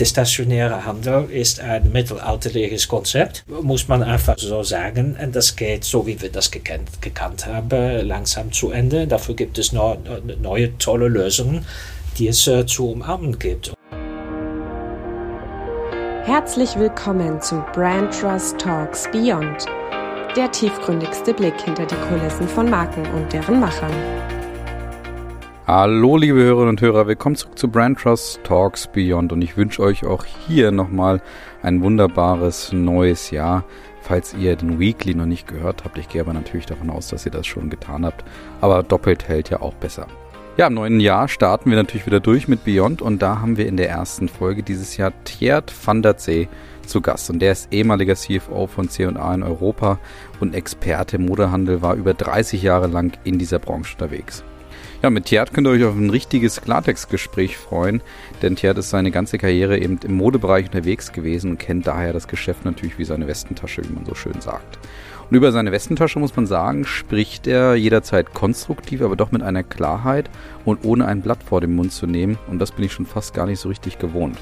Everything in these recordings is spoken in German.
Der stationäre Handel ist ein mittelalterliches Konzept, muss man einfach so sagen. Und das geht, so wie wir das gekannt, gekannt haben, langsam zu Ende. Dafür gibt es noch neue tolle Lösungen, die es äh, zu umarmen gibt. Herzlich willkommen zu Brand Trust Talks Beyond, der tiefgründigste Blick hinter die Kulissen von Marken und deren Machern. Hallo liebe Hörerinnen und Hörer, willkommen zurück zu Brand Trust Talks Beyond und ich wünsche euch auch hier nochmal ein wunderbares neues Jahr. Falls ihr den Weekly noch nicht gehört habt, ich gehe aber natürlich davon aus, dass ihr das schon getan habt, aber doppelt hält ja auch besser. Ja, im neuen Jahr starten wir natürlich wieder durch mit Beyond und da haben wir in der ersten Folge dieses Jahr Tjerd van der Zee zu Gast und der ist ehemaliger CFO von C&A in Europa und Experte im Modehandel, war über 30 Jahre lang in dieser Branche unterwegs. Ja, mit Thiert könnt ihr euch auf ein richtiges Klartextgespräch freuen, denn Thiert ist seine ganze Karriere eben im Modebereich unterwegs gewesen und kennt daher das Geschäft natürlich wie seine Westentasche, wie man so schön sagt. Und über seine Westentasche muss man sagen, spricht er jederzeit konstruktiv, aber doch mit einer Klarheit und ohne ein Blatt vor dem Mund zu nehmen. Und das bin ich schon fast gar nicht so richtig gewohnt.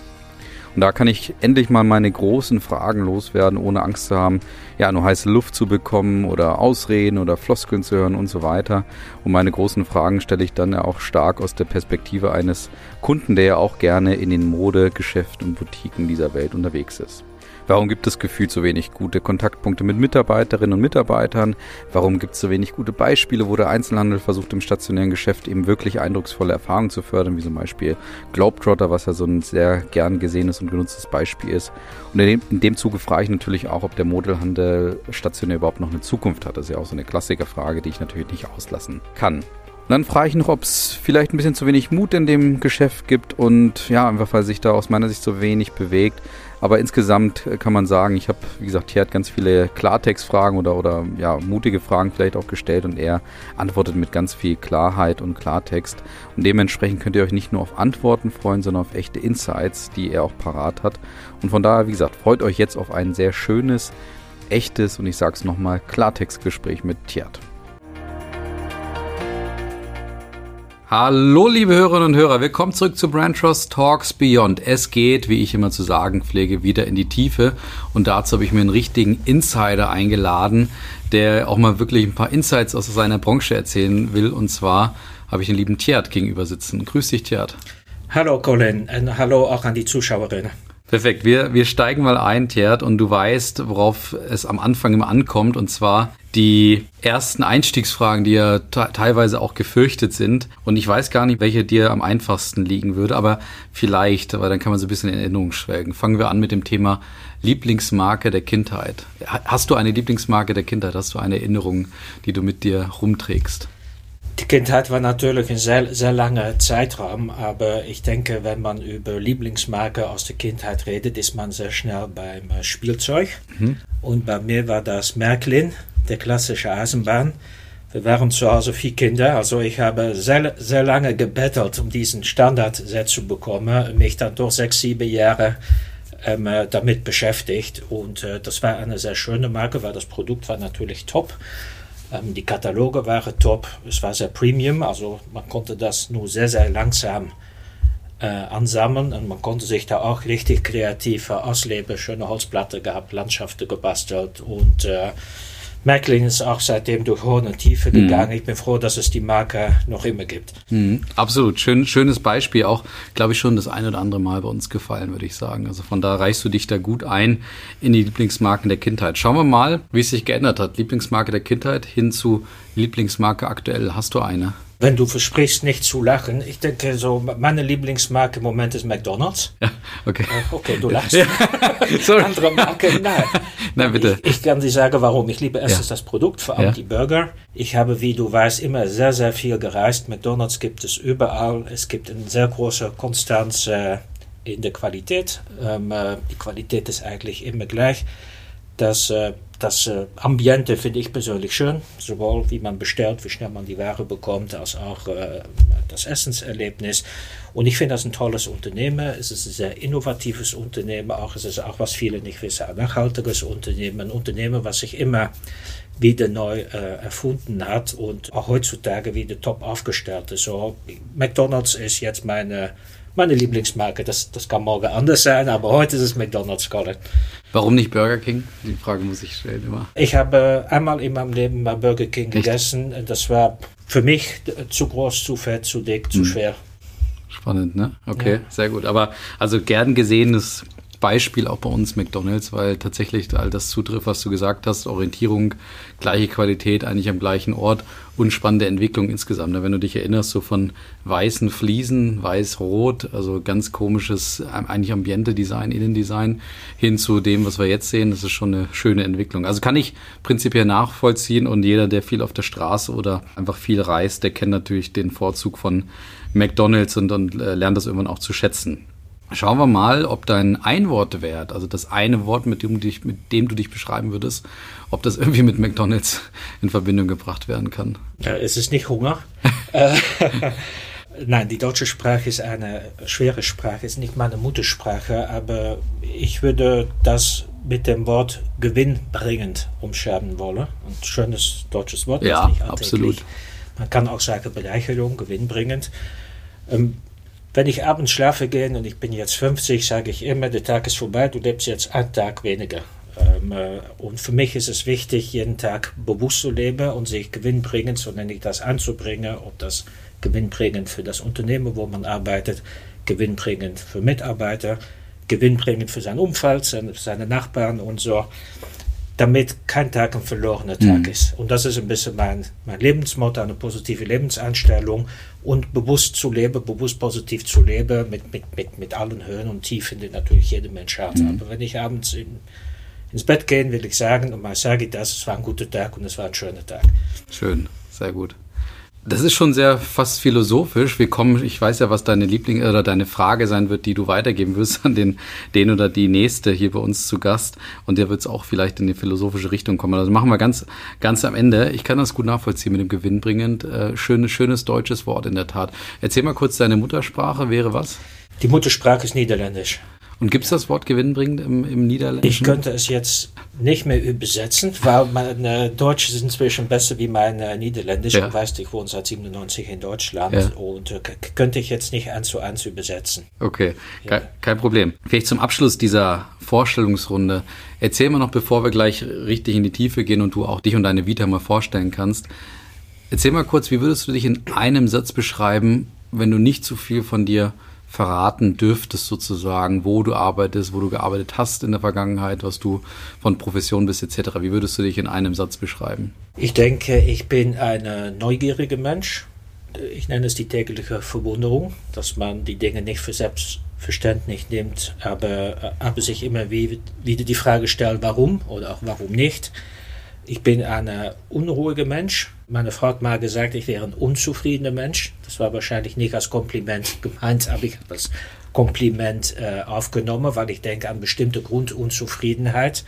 Und da kann ich endlich mal meine großen Fragen loswerden, ohne Angst zu haben, ja, nur heiße Luft zu bekommen oder Ausreden oder Floskeln zu hören und so weiter. Und meine großen Fragen stelle ich dann ja auch stark aus der Perspektive eines Kunden, der ja auch gerne in den Modegeschäften und Boutiquen dieser Welt unterwegs ist. Warum gibt es gefühlt so wenig gute Kontaktpunkte mit Mitarbeiterinnen und Mitarbeitern? Warum gibt es so wenig gute Beispiele, wo der Einzelhandel versucht, im stationären Geschäft eben wirklich eindrucksvolle Erfahrungen zu fördern, wie zum Beispiel Globetrotter, was ja so ein sehr gern gesehenes und genutztes Beispiel ist. Und in dem, in dem Zuge frage ich natürlich auch, ob der Modelhandel stationär überhaupt noch eine Zukunft hat. Das ist ja auch so eine Klassikerfrage, die ich natürlich nicht auslassen kann. Dann frage ich noch, ob es vielleicht ein bisschen zu wenig Mut in dem Geschäft gibt und ja, einfach weil sich da aus meiner Sicht so wenig bewegt. Aber insgesamt kann man sagen, ich habe, wie gesagt, hier hat ganz viele Klartextfragen oder, oder ja, mutige Fragen vielleicht auch gestellt und er antwortet mit ganz viel Klarheit und Klartext. Und dementsprechend könnt ihr euch nicht nur auf Antworten freuen, sondern auf echte Insights, die er auch parat hat. Und von daher, wie gesagt, freut euch jetzt auf ein sehr schönes, echtes und ich sage es nochmal, Klartextgespräch mit Tjert. Hallo, liebe Hörerinnen und Hörer, willkommen zurück zu Brand Trust Talks Beyond. Es geht, wie ich immer zu sagen pflege, wieder in die Tiefe. Und dazu habe ich mir einen richtigen Insider eingeladen, der auch mal wirklich ein paar Insights aus seiner Branche erzählen will. Und zwar habe ich den lieben Tjert gegenüber sitzen. Grüß dich, Tjert. Hallo, Colin, und hallo auch an die Zuschauerinnen. Perfekt. Wir, wir steigen mal ein, Tjert, und du weißt, worauf es am Anfang immer ankommt, und zwar die ersten Einstiegsfragen, die ja teilweise auch gefürchtet sind. Und ich weiß gar nicht, welche dir am einfachsten liegen würde, aber vielleicht, aber dann kann man so ein bisschen in Erinnerung schwelgen. Fangen wir an mit dem Thema Lieblingsmarke der Kindheit. Hast du eine Lieblingsmarke der Kindheit? Hast du eine Erinnerung, die du mit dir rumträgst? Die Kindheit war natürlich ein sehr, sehr langer Zeitraum, aber ich denke, wenn man über Lieblingsmarke aus der Kindheit redet, ist man sehr schnell beim äh, Spielzeug. Mhm. Und bei mir war das Märklin, der klassische Eisenbahn. Wir waren zu Hause vier Kinder, also ich habe sehr, sehr lange gebettelt, um diesen Standardset zu bekommen, mich dann doch sechs, sieben Jahre ähm, äh, damit beschäftigt. Und äh, das war eine sehr schöne Marke, weil das Produkt war natürlich top. Ähm, die Kataloge waren top, es war sehr Premium, also man konnte das nur sehr, sehr langsam äh, ansammeln und man konnte sich da auch richtig kreativ ausleben. Schöne Holzplatte gehabt, Landschaften gebastelt und äh, Märklin ist auch seitdem durch hohe und Tiefe mhm. gegangen. Mhm. Ich bin froh, dass es die Marke noch immer gibt. Mhm. Absolut. Schön, schönes Beispiel. Auch, glaube ich, schon das ein oder andere Mal bei uns gefallen, würde ich sagen. Also von da reichst du dich da gut ein in die Lieblingsmarken der Kindheit. Schauen wir mal, wie es sich geändert hat. Lieblingsmarke der Kindheit hin zu Lieblingsmarke aktuell. Hast du eine? Wenn du versprichst, nicht zu lachen. Ich denke, so meine Lieblingsmarke im Moment ist McDonald's. Ja, okay. Äh, okay, du lachst. Ja. Andere Marke, nein. Nein, bitte. Ich, ich, kann dir sagen, warum. Ich liebe erstens ja. das Produkt, vor allem ja. die Burger. Ich habe, wie du weißt, immer sehr, sehr viel gereist. McDonald's gibt es überall. Es gibt eine sehr große Konstanz äh, in der Qualität. Ähm, äh, die Qualität ist eigentlich immer gleich. Das äh, das äh, Ambiente finde ich persönlich schön, sowohl wie man bestellt, wie schnell man die Ware bekommt, als auch äh, das Essenserlebnis. Und ich finde das ein tolles Unternehmen. Es ist ein sehr innovatives Unternehmen, auch es ist auch, was viele nicht wissen, ein nachhaltiges Unternehmen, ein Unternehmen, was sich immer wieder neu äh, erfunden hat und auch heutzutage wieder top aufgestellt ist. So, McDonald's ist jetzt meine meine Lieblingsmarke. Das, das kann morgen anders sein, aber heute ist es McDonald's, Colin. Warum nicht Burger King? Die Frage muss ich stellen immer. Ich habe einmal in meinem Leben bei Burger King Echt? gegessen. Das war für mich zu groß, zu fett, zu dick, zu hm. schwer. Spannend, ne? Okay, ja. sehr gut. Aber also gern gesehenes Beispiel auch bei uns McDonalds, weil tatsächlich all das zutrifft, was du gesagt hast, Orientierung, gleiche Qualität, eigentlich am gleichen Ort und spannende Entwicklung insgesamt. Wenn du dich erinnerst, so von weißen Fliesen, weiß-rot, also ganz komisches, eigentlich Ambiente-Design, Innendesign, hin zu dem, was wir jetzt sehen, das ist schon eine schöne Entwicklung. Also kann ich prinzipiell nachvollziehen und jeder, der viel auf der Straße oder einfach viel reist, der kennt natürlich den Vorzug von McDonalds und, und äh, lernt das irgendwann auch zu schätzen. Schauen wir mal, ob dein Einwortwert, also das eine Wort, mit dem, du dich, mit dem du dich beschreiben würdest, ob das irgendwie mit McDonalds in Verbindung gebracht werden kann. Ja, es ist nicht Hunger. Äh, nein, die deutsche Sprache ist eine schwere Sprache, ist nicht meine Muttersprache, aber ich würde das mit dem Wort gewinnbringend umschreiben wollen. Ein schönes deutsches Wort. Ja, absolut. Man kann auch sagen Bereicherung, gewinnbringend. Ähm, wenn ich abends schlafe gehe und ich bin jetzt 50, sage ich immer, der Tag ist vorbei, du lebst jetzt einen Tag weniger. Ähm, äh, und für mich ist es wichtig, jeden Tag bewusst zu leben und sich gewinnbringend, so nenne ich das, anzubringen, ob das gewinnbringend für das Unternehmen, wo man arbeitet, gewinnbringend für Mitarbeiter, gewinnbringend für sein Umfeld, seine, seine Nachbarn und so damit kein Tag ein verlorener Tag mhm. ist. Und das ist ein bisschen mein, mein Lebensmotto, eine positive Lebenseinstellung und bewusst zu leben, bewusst positiv zu leben, mit, mit, mit, mit allen Höhen und Tiefen, die natürlich jeder Mensch hat. Mhm. Aber wenn ich abends in, ins Bett gehe, will ich sagen, und mal sage ich das, es war ein guter Tag und es war ein schöner Tag. Schön, sehr gut. Das ist schon sehr fast philosophisch. Wir kommen, ich weiß ja, was deine Liebling oder deine Frage sein wird, die du weitergeben wirst an den, den oder die nächste hier bei uns zu Gast. Und der wird es auch vielleicht in die philosophische Richtung kommen. Also machen wir ganz, ganz am Ende. Ich kann das gut nachvollziehen mit dem gewinnbringend. Äh, schönes, schönes deutsches Wort in der Tat. Erzähl mal kurz, deine Muttersprache wäre was? Die Muttersprache ist Niederländisch. Und gibt es das Wort gewinnbringend im, im Niederländischen? Ich könnte es jetzt nicht mehr übersetzen, weil mein äh, Deutsch ist inzwischen besser wie mein äh, Niederländisch. Ja. Du weißt, ich wohne seit 97 in Deutschland ja. und äh, könnte ich jetzt nicht eins zu eins übersetzen. Okay, ja. kein, kein Problem. Vielleicht zum Abschluss dieser Vorstellungsrunde. Erzähl mal noch, bevor wir gleich richtig in die Tiefe gehen und du auch dich und deine Vita mal vorstellen kannst. Erzähl mal kurz, wie würdest du dich in einem Satz beschreiben, wenn du nicht zu viel von dir verraten dürftest, sozusagen, wo du arbeitest, wo du gearbeitet hast in der Vergangenheit, was du von Profession bist, etc. Wie würdest du dich in einem Satz beschreiben? Ich denke, ich bin ein neugieriger Mensch. Ich nenne es die tägliche Verwunderung, dass man die Dinge nicht für selbstverständlich nimmt, aber, aber sich immer wieder die Frage stellt, warum oder auch warum nicht. Ich bin ein unruhiger Mensch. Meine Frau hat mal gesagt, ich wäre ein unzufriedener Mensch. Das war wahrscheinlich nicht als Kompliment gemeint, aber ich habe das Kompliment äh, aufgenommen, weil ich denke an bestimmte Grundunzufriedenheit,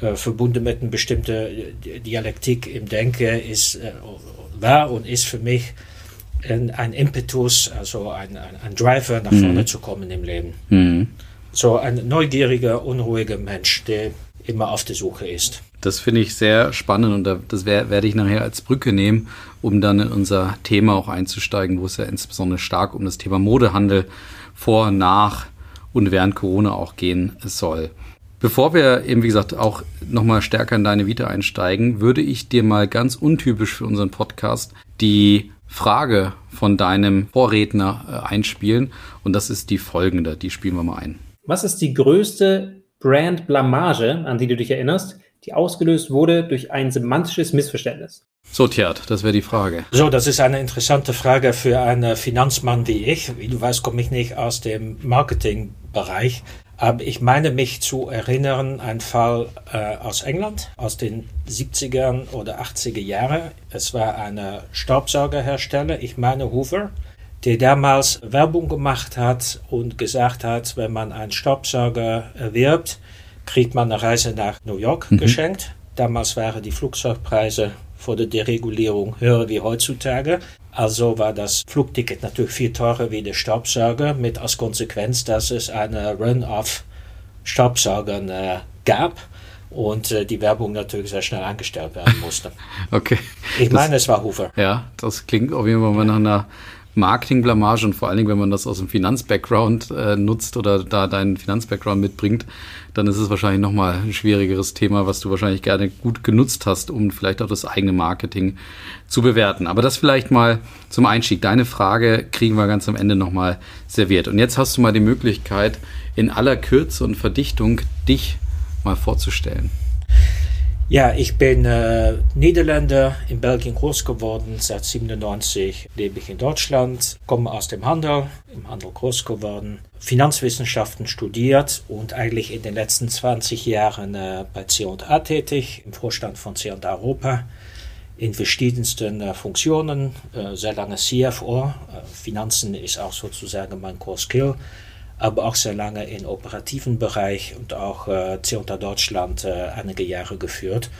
äh, verbunden mit einer bestimmten äh, Dialektik im Denken, ist, äh, war und ist für mich ein, ein Impetus, also ein, ein, ein Driver, nach vorne mhm. zu kommen im Leben. Mhm. So ein neugieriger, unruhiger Mensch, der immer auf der Suche ist. Das finde ich sehr spannend und das werde ich nachher als Brücke nehmen, um dann in unser Thema auch einzusteigen, wo es ja insbesondere stark um das Thema Modehandel vor, nach und während Corona auch gehen soll. Bevor wir eben, wie gesagt, auch nochmal stärker in deine Vita einsteigen, würde ich dir mal ganz untypisch für unseren Podcast die Frage von deinem Vorredner äh, einspielen. Und das ist die folgende. Die spielen wir mal ein. Was ist die größte Brand-Blamage, an die du dich erinnerst, die ausgelöst wurde durch ein semantisches Missverständnis? So, Tjert, das wäre die Frage. So, das ist eine interessante Frage für einen Finanzmann wie ich. Wie du weißt, komme ich nicht aus dem Marketingbereich. Aber ich meine mich zu erinnern, ein Fall äh, aus England aus den 70er oder 80er Jahren. Es war ein Staubsaugerhersteller, ich meine Hoover, der damals Werbung gemacht hat und gesagt hat, wenn man einen Staubsauger erwirbt, kriegt man eine Reise nach New York mhm. geschenkt. Damals waren die Flugzeugpreise vor der Deregulierung höher wie heutzutage. Also war das Flugticket natürlich viel teurer wie der Staubsauger, mit als Konsequenz, dass es eine Run-off Staubsaugern äh, gab und äh, die Werbung natürlich sehr schnell angestellt werden musste. okay. Ich das, meine, es war Hoover. Ja, das klingt auf jeden Fall nach einer Marketingblamage und vor allen Dingen, wenn man das aus dem Finanz-Background äh, nutzt oder da deinen Finanz-Background mitbringt, dann ist es wahrscheinlich nochmal ein schwierigeres Thema, was du wahrscheinlich gerne gut genutzt hast, um vielleicht auch das eigene Marketing zu bewerten. Aber das vielleicht mal zum Einstieg. Deine Frage kriegen wir ganz am Ende nochmal serviert. Und jetzt hast du mal die Möglichkeit, in aller Kürze und Verdichtung dich mal vorzustellen. Ja, ich bin äh, Niederländer, in Belgien groß geworden. Seit 97 lebe ich in Deutschland, komme aus dem Handel, im Handel groß geworden, Finanzwissenschaften studiert und eigentlich in den letzten 20 Jahren äh, bei C&A tätig, im Vorstand von C&A Europa, in verschiedensten äh, Funktionen, äh, sehr lange CFO. Äh, Finanzen ist auch sozusagen mein Core Skill aber auch sehr lange im operativen Bereich und auch äh, C&A Deutschland äh, einige Jahre geführt.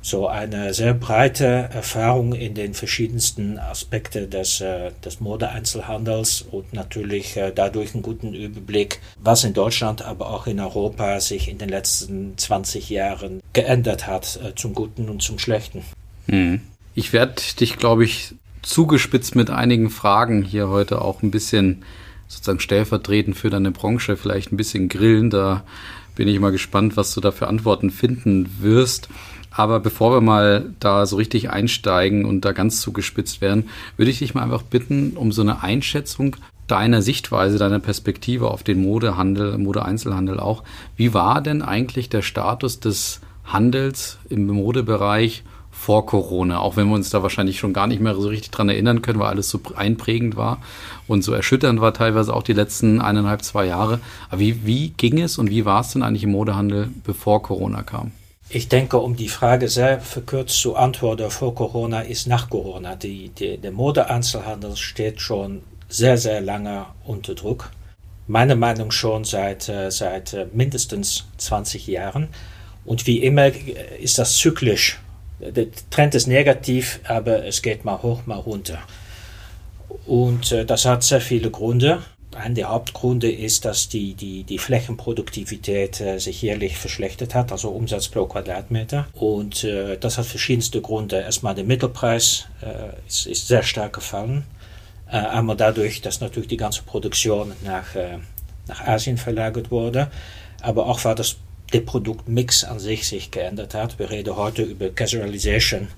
So eine sehr breite Erfahrung in den verschiedensten Aspekten des, äh, des Modeeinzelhandels und natürlich äh, dadurch einen guten Überblick, was in Deutschland, aber auch in Europa sich in den letzten 20 Jahren geändert hat, äh, zum Guten und zum Schlechten. Hm. Ich werde dich, glaube ich, zugespitzt mit einigen Fragen hier heute auch ein bisschen sozusagen stellvertretend für deine Branche vielleicht ein bisschen grillen. Da bin ich mal gespannt, was du da für Antworten finden wirst. Aber bevor wir mal da so richtig einsteigen und da ganz zugespitzt werden, würde ich dich mal einfach bitten um so eine Einschätzung deiner Sichtweise, deiner Perspektive auf den Modehandel, Modeeinzelhandel auch. Wie war denn eigentlich der Status des Handels im Modebereich vor Corona, auch wenn wir uns da wahrscheinlich schon gar nicht mehr so richtig dran erinnern können, weil alles so einprägend war und so erschütternd war teilweise auch die letzten eineinhalb, zwei Jahre. Aber wie, wie ging es und wie war es denn eigentlich im Modehandel, bevor Corona kam? Ich denke, um die Frage sehr verkürzt zu antworten, vor Corona ist nach Corona. Die, die, der Modeeinzelhandel steht schon sehr, sehr lange unter Druck. Meine Meinung schon seit, äh, seit äh, mindestens 20 Jahren. Und wie immer ist das zyklisch der Trend ist negativ, aber es geht mal hoch, mal runter. Und äh, das hat sehr viele Gründe. Ein der Hauptgründe ist, dass die, die, die Flächenproduktivität äh, sich jährlich verschlechtert hat, also Umsatz pro Quadratmeter. Und äh, das hat verschiedenste Gründe. Erstmal der Mittelpreis äh, ist, ist sehr stark gefallen. Äh, einmal dadurch, dass natürlich die ganze Produktion nach, äh, nach Asien verlagert wurde. Aber auch war das der Produktmix an sich sich geändert hat. Wir reden heute über Casualization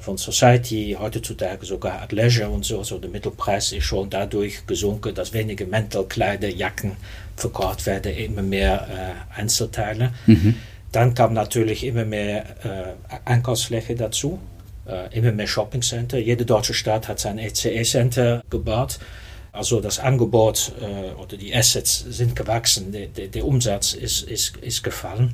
von Society, heutzutage sogar at Leisure und so. Also der Mittelpreis ist schon dadurch gesunken, dass weniger Mäntelkleider, Jacken verkauft werden, immer mehr äh, Einzelteile. Mhm. Dann kam natürlich immer mehr äh, Einkaufsfläche dazu, äh, immer mehr Shoppingcenter. Jede deutsche Stadt hat sein ECE-Center gebaut. Also das Angebot äh, oder die Assets sind gewachsen, der, der, der Umsatz ist, ist, ist gefallen.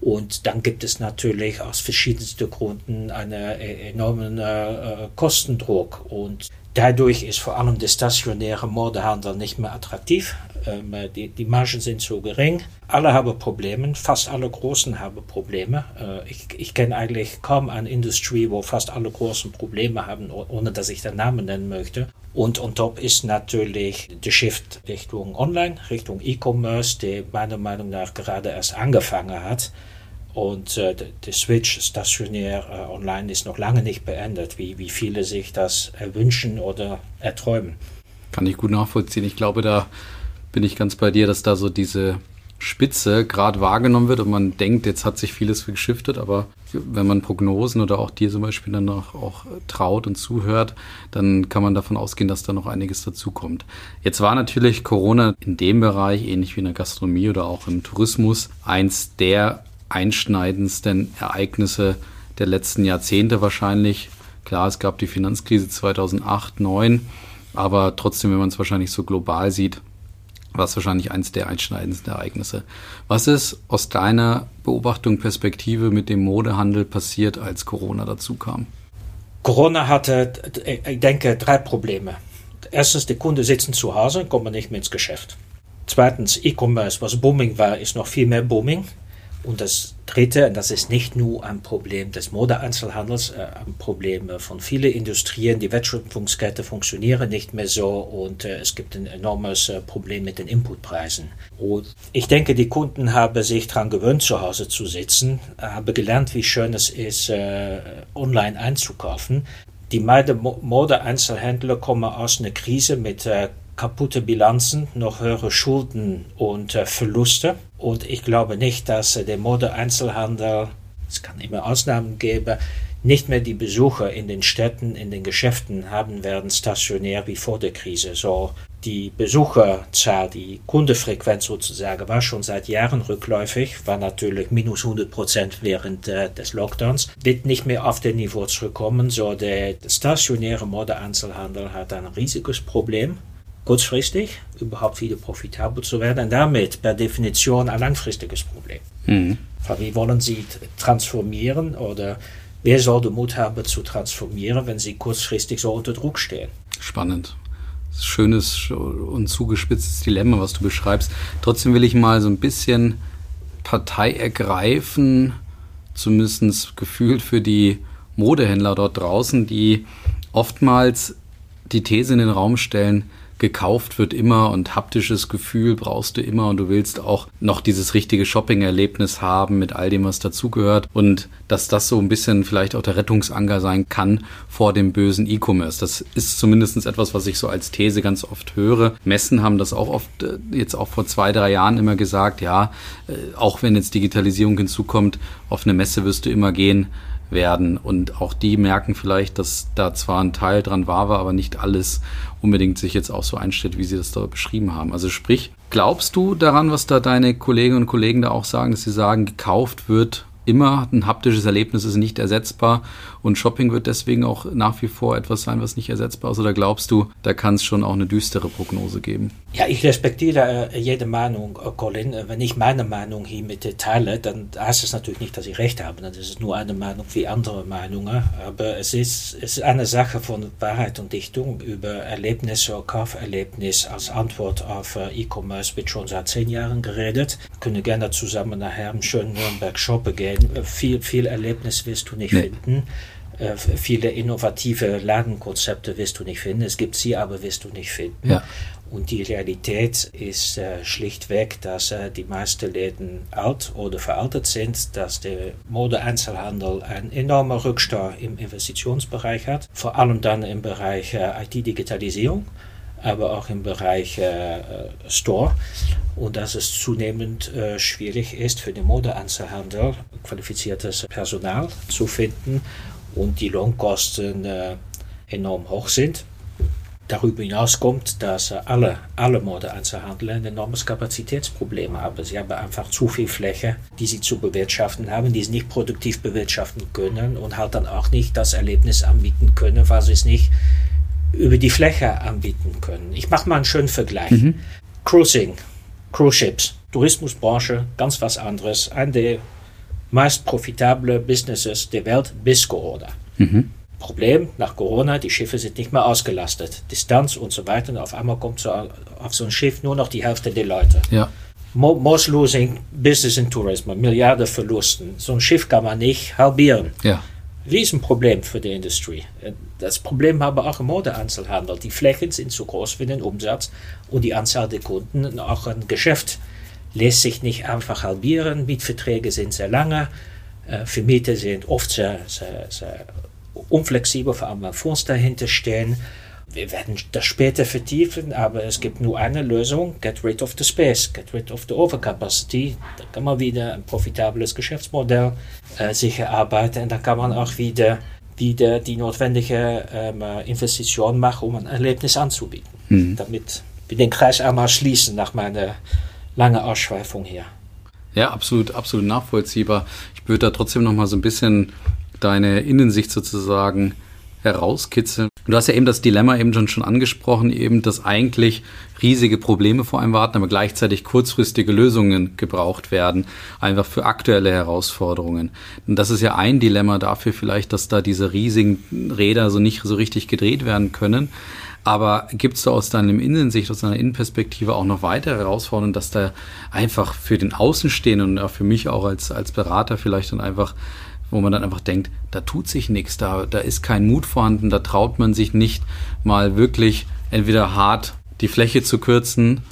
Und dann gibt es natürlich aus verschiedensten Gründen einen e-, enormen äh, Kostendruck. Und dadurch ist vor allem der stationäre Modehandel nicht mehr attraktiv. Ähm, die, die Margen sind zu gering. Alle haben Probleme, fast alle Großen haben Probleme. Äh, ich, ich kenne eigentlich kaum eine Industrie, wo fast alle Großen Probleme haben, ohne dass ich den Namen nennen möchte. Und on top ist natürlich der Shift Richtung Online, Richtung E-Commerce, der meiner Meinung nach gerade erst angefangen hat. Und äh, der Switch stationär äh, online ist noch lange nicht beendet, wie, wie viele sich das erwünschen oder erträumen. Kann ich gut nachvollziehen. Ich glaube, da bin ich ganz bei dir, dass da so diese Spitze gerade wahrgenommen wird und man denkt, jetzt hat sich vieles geschiftet, aber wenn man Prognosen oder auch dir zum Beispiel dann auch, auch traut und zuhört, dann kann man davon ausgehen, dass da noch einiges dazukommt. Jetzt war natürlich Corona in dem Bereich, ähnlich wie in der Gastronomie oder auch im Tourismus, eins der einschneidendsten Ereignisse der letzten Jahrzehnte wahrscheinlich. Klar, es gab die Finanzkrise 2008, 2009, aber trotzdem, wenn man es wahrscheinlich so global sieht, war es wahrscheinlich eines der einschneidendsten Ereignisse. Was ist aus deiner Beobachtung, Perspektive mit dem Modehandel passiert, als Corona dazu kam? Corona hatte, ich denke, drei Probleme. Erstens, die Kunden sitzen zu Hause, kommen nicht mehr ins Geschäft. Zweitens, E-Commerce, was booming war, ist noch viel mehr booming. Und das Dritte, das ist nicht nur ein Problem des Modeeinzelhandels, äh, ein Problem äh, von vielen Industrien, die Wertschöpfungskette funktionieren nicht mehr so und äh, es gibt ein enormes äh, Problem mit den Inputpreisen. Und ich denke, die Kunden haben sich daran gewöhnt, zu Hause zu sitzen, haben gelernt, wie schön es ist, äh, online einzukaufen. Die meisten Mode-Einzelhändler kommen aus einer Krise mit äh, kaputte Bilanzen, noch höhere Schulden und äh, Verluste. Und ich glaube nicht, dass äh, der Mode-Einzelhandel, es kann immer Ausnahmen geben, nicht mehr die Besucher in den Städten, in den Geschäften haben werden stationär wie vor der Krise. So die Besucherzahl, die Kundefrequenz sozusagen war schon seit Jahren rückläufig, war natürlich minus 100 Prozent während äh, des Lockdowns, wird nicht mehr auf den Niveau zurückkommen. So der stationäre Modeeinzelhandel hat ein riesiges Problem kurzfristig überhaupt wieder profitabel zu werden und damit per Definition ein langfristiges Problem. Mhm. Wie wollen Sie transformieren oder wer soll den Mut haben zu transformieren, wenn Sie kurzfristig so unter Druck stehen? Spannend. Schönes und zugespitztes Dilemma, was du beschreibst. Trotzdem will ich mal so ein bisschen Partei ergreifen, zumindest gefühlt für die Modehändler dort draußen, die oftmals die These in den Raum stellen, gekauft wird immer und haptisches Gefühl brauchst du immer und du willst auch noch dieses richtige Shopping-Erlebnis haben mit all dem, was dazugehört und dass das so ein bisschen vielleicht auch der Rettungsanker sein kann vor dem bösen E-Commerce. Das ist zumindest etwas, was ich so als These ganz oft höre. Messen haben das auch oft äh, jetzt auch vor zwei, drei Jahren immer gesagt, ja, äh, auch wenn jetzt Digitalisierung hinzukommt, auf eine Messe wirst du immer gehen werden. Und auch die merken vielleicht, dass da zwar ein Teil dran war, war aber nicht alles unbedingt sich jetzt auch so einstellt, wie sie das da beschrieben haben. Also sprich, glaubst du daran, was da deine Kolleginnen und Kollegen da auch sagen, dass sie sagen, gekauft wird immer. Ein haptisches Erlebnis ist nicht ersetzbar und Shopping wird deswegen auch nach wie vor etwas sein, was nicht ersetzbar ist. Oder glaubst du, da kann es schon auch eine düstere Prognose geben? Ja, ich respektiere äh, jede Meinung, äh, Colin. Äh, wenn ich meine Meinung hier mit dir teile, dann heißt es natürlich nicht, dass ich recht habe. Das ist nur eine Meinung wie andere Meinungen. Aber es ist, es ist eine Sache von Wahrheit und Dichtung. Über Erlebnisse, Kauferlebnis als Antwort auf E-Commerce wird schon seit zehn Jahren geredet. Wir können gerne zusammen nachher im schönen Nürnberg shoppen gehen. Viel, viel Erlebnis wirst du nicht nee. finden. Äh, viele innovative Ladenkonzepte wirst du nicht finden. Es gibt sie, aber wirst du nicht finden. Ja. Und die Realität ist äh, schlichtweg, dass äh, die meisten Läden alt oder veraltet sind, dass der Modeeinzelhandel einen enormen Rückstau im Investitionsbereich hat, vor allem dann im Bereich äh, IT-Digitalisierung aber auch im Bereich äh, Store und dass es zunehmend äh, schwierig ist für den Modeeinzelhandel qualifiziertes Personal zu finden und die Lohnkosten äh, enorm hoch sind. Darüber hinaus kommt, dass alle, alle Modeeinzelhandel ein enormes Kapazitätsproblem haben. Sie haben einfach zu viel Fläche, die sie zu bewirtschaften haben, die sie nicht produktiv bewirtschaften können und halt dann auch nicht das Erlebnis anbieten können, weil sie es nicht über die Fläche anbieten können. Ich mache mal einen schönen Vergleich. Mhm. Cruising, Cruise Ships, Tourismusbranche, ganz was anderes. Ein der meist profitablen Businesses der Welt bis Corona. Mhm. Problem nach Corona, die Schiffe sind nicht mehr ausgelastet. Distanz und so weiter. Und auf einmal kommt so auf so ein Schiff nur noch die Hälfte der Leute. Ja. Most losing business in tourism, Milliarden Verlusten. So ein Schiff kann man nicht halbieren. Ja. Riesenproblem für die Industrie. Das Problem haben auch im Modeeinzelhandel. Die Flächen sind zu groß für den Umsatz und die Anzahl der Kunden, auch ein Geschäft lässt sich nicht einfach halbieren. Mietverträge sind sehr lange. Äh, Vermieter sind oft sehr, sehr, sehr unflexibel, vor allem wenn Fonds dahinter stehen. Wir werden das später vertiefen, aber es gibt nur eine Lösung: get rid of the space, get rid of the overcapacity. Da kann man wieder ein profitables Geschäftsmodell äh, sich erarbeiten und da kann man auch wieder, wieder die notwendige ähm, Investition machen, um ein Erlebnis anzubieten. Mhm. Damit wir den Kreis einmal schließen nach meiner langen Ausschweifung hier. Ja, absolut, absolut nachvollziehbar. Ich würde da trotzdem noch mal so ein bisschen deine Innensicht sozusagen herauskitzeln. Du hast ja eben das Dilemma eben schon, schon angesprochen, eben, dass eigentlich riesige Probleme vor einem warten, aber gleichzeitig kurzfristige Lösungen gebraucht werden, einfach für aktuelle Herausforderungen. Und das ist ja ein Dilemma dafür vielleicht, dass da diese riesigen Räder so nicht so richtig gedreht werden können. Aber gibt es da aus deinem Innensicht, aus deiner Innenperspektive auch noch weitere Herausforderungen, dass da einfach für den Außenstehenden und auch für mich auch als, als Berater vielleicht dann einfach wo man dann einfach denkt, da tut sich nichts, da, da ist kein Mut vorhanden, da traut man sich nicht mal wirklich entweder hart die Fläche zu kürzen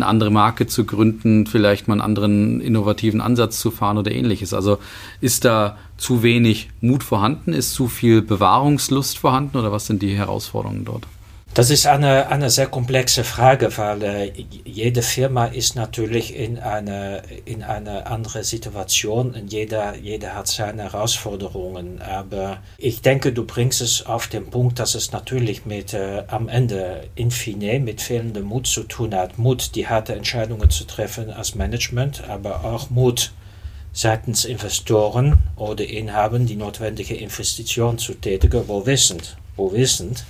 eine andere Marke zu gründen, vielleicht mal einen anderen innovativen Ansatz zu fahren oder ähnliches. Also ist da zu wenig Mut vorhanden, ist zu viel Bewahrungslust vorhanden oder was sind die Herausforderungen dort? Das ist eine, eine sehr komplexe Frage, weil äh, jede Firma ist natürlich in eine, in eine andere Situation und jeder, jeder hat seine Herausforderungen. Aber ich denke, du bringst es auf den Punkt, dass es natürlich mit äh, am Ende in fine mit fehlendem Mut zu tun hat. Mut, die harte Entscheidungen zu treffen als Management, aber auch Mut seitens Investoren oder Inhabern die notwendige Investition zu tätigen, wo wissend, wo wissend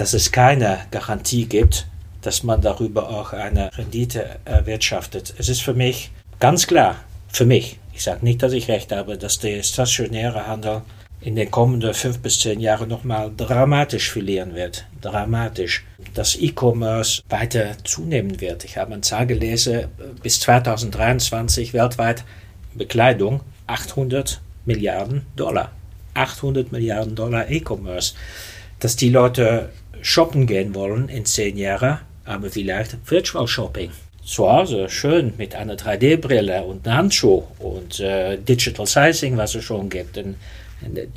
dass es keine Garantie gibt, dass man darüber auch eine Rendite erwirtschaftet. Es ist für mich ganz klar, für mich, ich sage nicht, dass ich recht habe, dass der stationäre Handel in den kommenden fünf bis zehn Jahren nochmal dramatisch verlieren wird. Dramatisch. Dass E-Commerce weiter zunehmen wird. Ich habe eine Zahl gelesen, bis 2023 weltweit Bekleidung 800 Milliarden Dollar. 800 Milliarden Dollar E-Commerce. Dass die Leute shoppen gehen wollen in zehn Jahren, aber vielleicht Virtual Shopping. Zu Hause schön mit einer 3D-Brille und einem Handschuh und äh, Digital Sizing, was es schon gibt, eine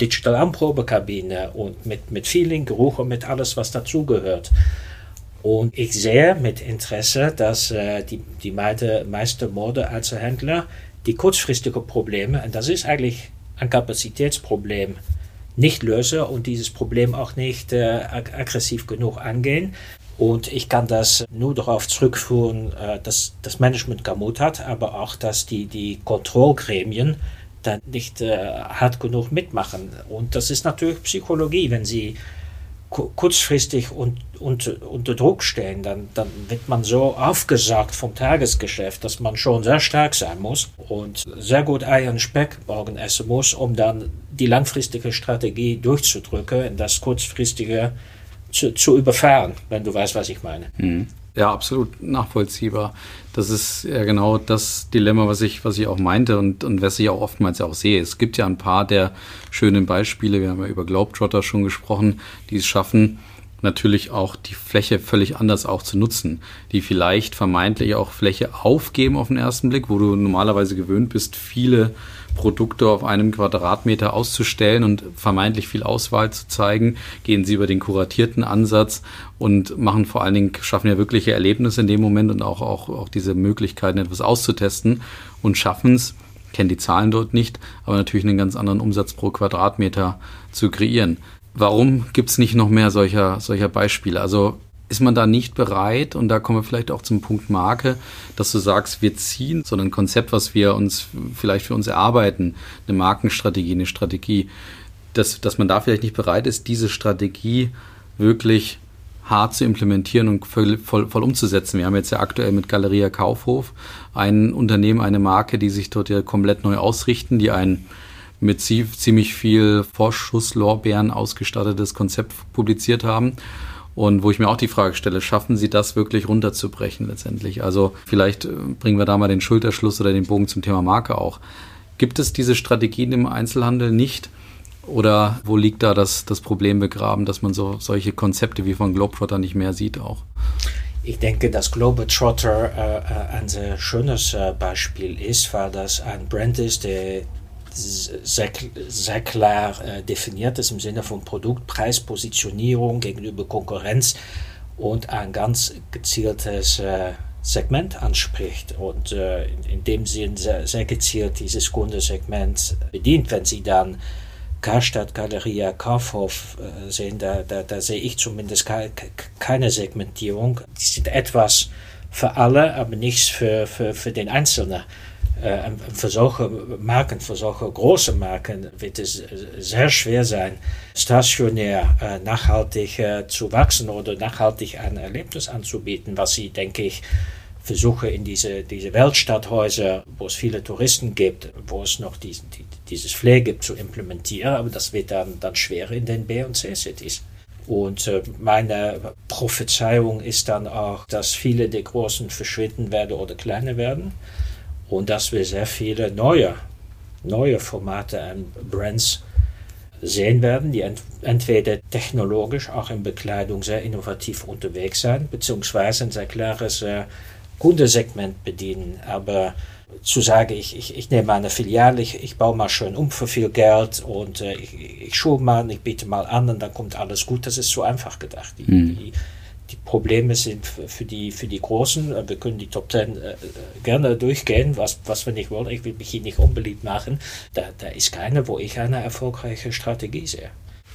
Digital Anprobekabine und mit, mit Feeling, Geruch und mit alles, was dazugehört. Und ich sehe mit Interesse, dass äh, die, die meisten Mode-Einzelhändler die kurzfristigen Probleme, und das ist eigentlich ein Kapazitätsproblem, nicht löse und dieses Problem auch nicht äh, aggressiv genug angehen. Und ich kann das nur darauf zurückführen, äh, dass das Management Gamut hat, aber auch, dass die, die Kontrollgremien dann nicht äh, hart genug mitmachen. Und das ist natürlich Psychologie, wenn sie kurzfristig und, und, unter Druck stehen, dann, dann wird man so aufgesagt vom Tagesgeschäft, dass man schon sehr stark sein muss und sehr gut Eier und Speck morgen essen muss, um dann die langfristige Strategie durchzudrücken das kurzfristige zu, zu überfahren, wenn du weißt, was ich meine. Mhm. Ja, absolut nachvollziehbar. Das ist ja genau das Dilemma, was ich, was ich auch meinte und, und was ich auch oftmals auch sehe. Es gibt ja ein paar der schönen Beispiele, wir haben ja über Globetrotter schon gesprochen, die es schaffen, natürlich auch die Fläche völlig anders auch zu nutzen, die vielleicht vermeintlich auch Fläche aufgeben auf den ersten Blick, wo du normalerweise gewöhnt bist, viele Produkte auf einem Quadratmeter auszustellen und vermeintlich viel Auswahl zu zeigen, gehen sie über den kuratierten Ansatz und machen vor allen Dingen, schaffen ja wirkliche Erlebnisse in dem Moment und auch, auch, auch diese Möglichkeiten, etwas auszutesten und schaffen es, kenne die Zahlen dort nicht, aber natürlich einen ganz anderen Umsatz pro Quadratmeter zu kreieren. Warum gibt es nicht noch mehr solcher, solcher Beispiele? Also ist man da nicht bereit, und da kommen wir vielleicht auch zum Punkt Marke, dass du sagst, wir ziehen so ein Konzept, was wir uns vielleicht für uns erarbeiten, eine Markenstrategie, eine Strategie, dass, dass man da vielleicht nicht bereit ist, diese Strategie wirklich hart zu implementieren und voll, voll, voll umzusetzen. Wir haben jetzt ja aktuell mit Galeria Kaufhof ein Unternehmen, eine Marke, die sich dort ja komplett neu ausrichten, die ein mit ziemlich viel Vorschusslorbeeren ausgestattetes Konzept publiziert haben und wo ich mir auch die Frage stelle, schaffen Sie das wirklich runterzubrechen letztendlich? Also vielleicht äh, bringen wir da mal den Schulterschluss oder den Bogen zum Thema Marke auch. Gibt es diese Strategien im Einzelhandel nicht? Oder wo liegt da das, das Problem begraben, dass man so solche Konzepte wie von Globetrotter nicht mehr sieht auch? Ich denke, dass Globetrotter äh, äh ein sehr schönes äh, Beispiel ist, weil das ein Brand ist, der sehr, sehr klar äh, definiert ist im Sinne von Produktpreispositionierung gegenüber Konkurrenz und ein ganz gezieltes äh, Segment anspricht und äh, in, dem Sinn sehr, sehr gezielt dieses Kundensegment bedient. Wenn Sie dann Karstadt, Galeria, Kaufhof sehen, da, da, da sehe ich zumindest ke keine Segmentierung. Die sind etwas für alle, aber nichts für, für, für den Einzelnen. Für solche Marken, für solche große Marken wird es sehr schwer sein, stationär äh, nachhaltig zu wachsen oder nachhaltig ein Erlebnis anzubieten, was sie, denke ich, versuchen in diese, diese Weltstadthäuser, wo es viele Touristen gibt, wo es noch diesen, die, dieses Flair gibt, zu implementieren. Aber das wird dann, dann schwer in den B- und C-Cities. Und meine Prophezeiung ist dann auch, dass viele der Großen verschwinden werden oder kleiner werden und dass wir sehr viele neue, neue Formate und Brands sehen werden, die ent entweder technologisch auch in Bekleidung sehr innovativ unterwegs sind, beziehungsweise ein sehr klares äh, Kundensegment bedienen. Aber zu sagen, ich, ich, ich nehme eine Filiale, ich, ich baue mal schön um für viel Geld und äh, ich, ich schule mal, ich biete mal an und dann kommt alles gut, das ist zu einfach gedacht. Die, mhm. die, die Probleme sind für die, für die Großen. Äh, wir können die Top Ten äh, gerne durchgehen, was, was wir nicht wollen. Ich will mich hier nicht unbeliebt machen. Da, da ist keine, wo ich eine erfolgreiche Strategie sehe.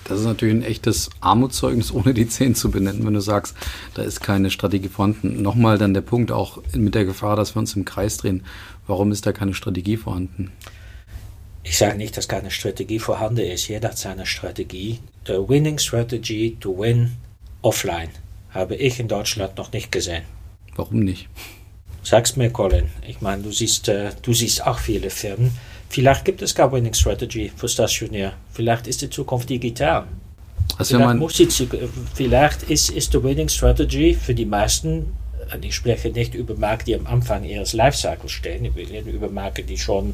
Das ist natürlich ein echtes Armutszeugnis, ohne die Zehn zu benennen, wenn du sagst, da ist keine Strategie vorhanden. Nochmal dann der Punkt, auch mit der Gefahr, dass wir uns im Kreis drehen. Warum ist da keine Strategie vorhanden? Ich sage nicht, dass keine Strategie vorhanden ist. Jeder hat seine Strategie. The winning strategy to win offline habe ich in Deutschland noch nicht gesehen. Warum nicht? Sag's mir, Colin. Ich meine, du siehst, äh, du siehst auch viele Firmen. Vielleicht gibt es keine Winning Strategy für Stationär. Vielleicht ist die Zukunft digital. Also vielleicht, muss die, vielleicht ist, ist die Winning Strategy für die meisten, und ich spreche nicht über Marken, die am Anfang ihres Lifecycles stehen, ich rede über Marken, die schon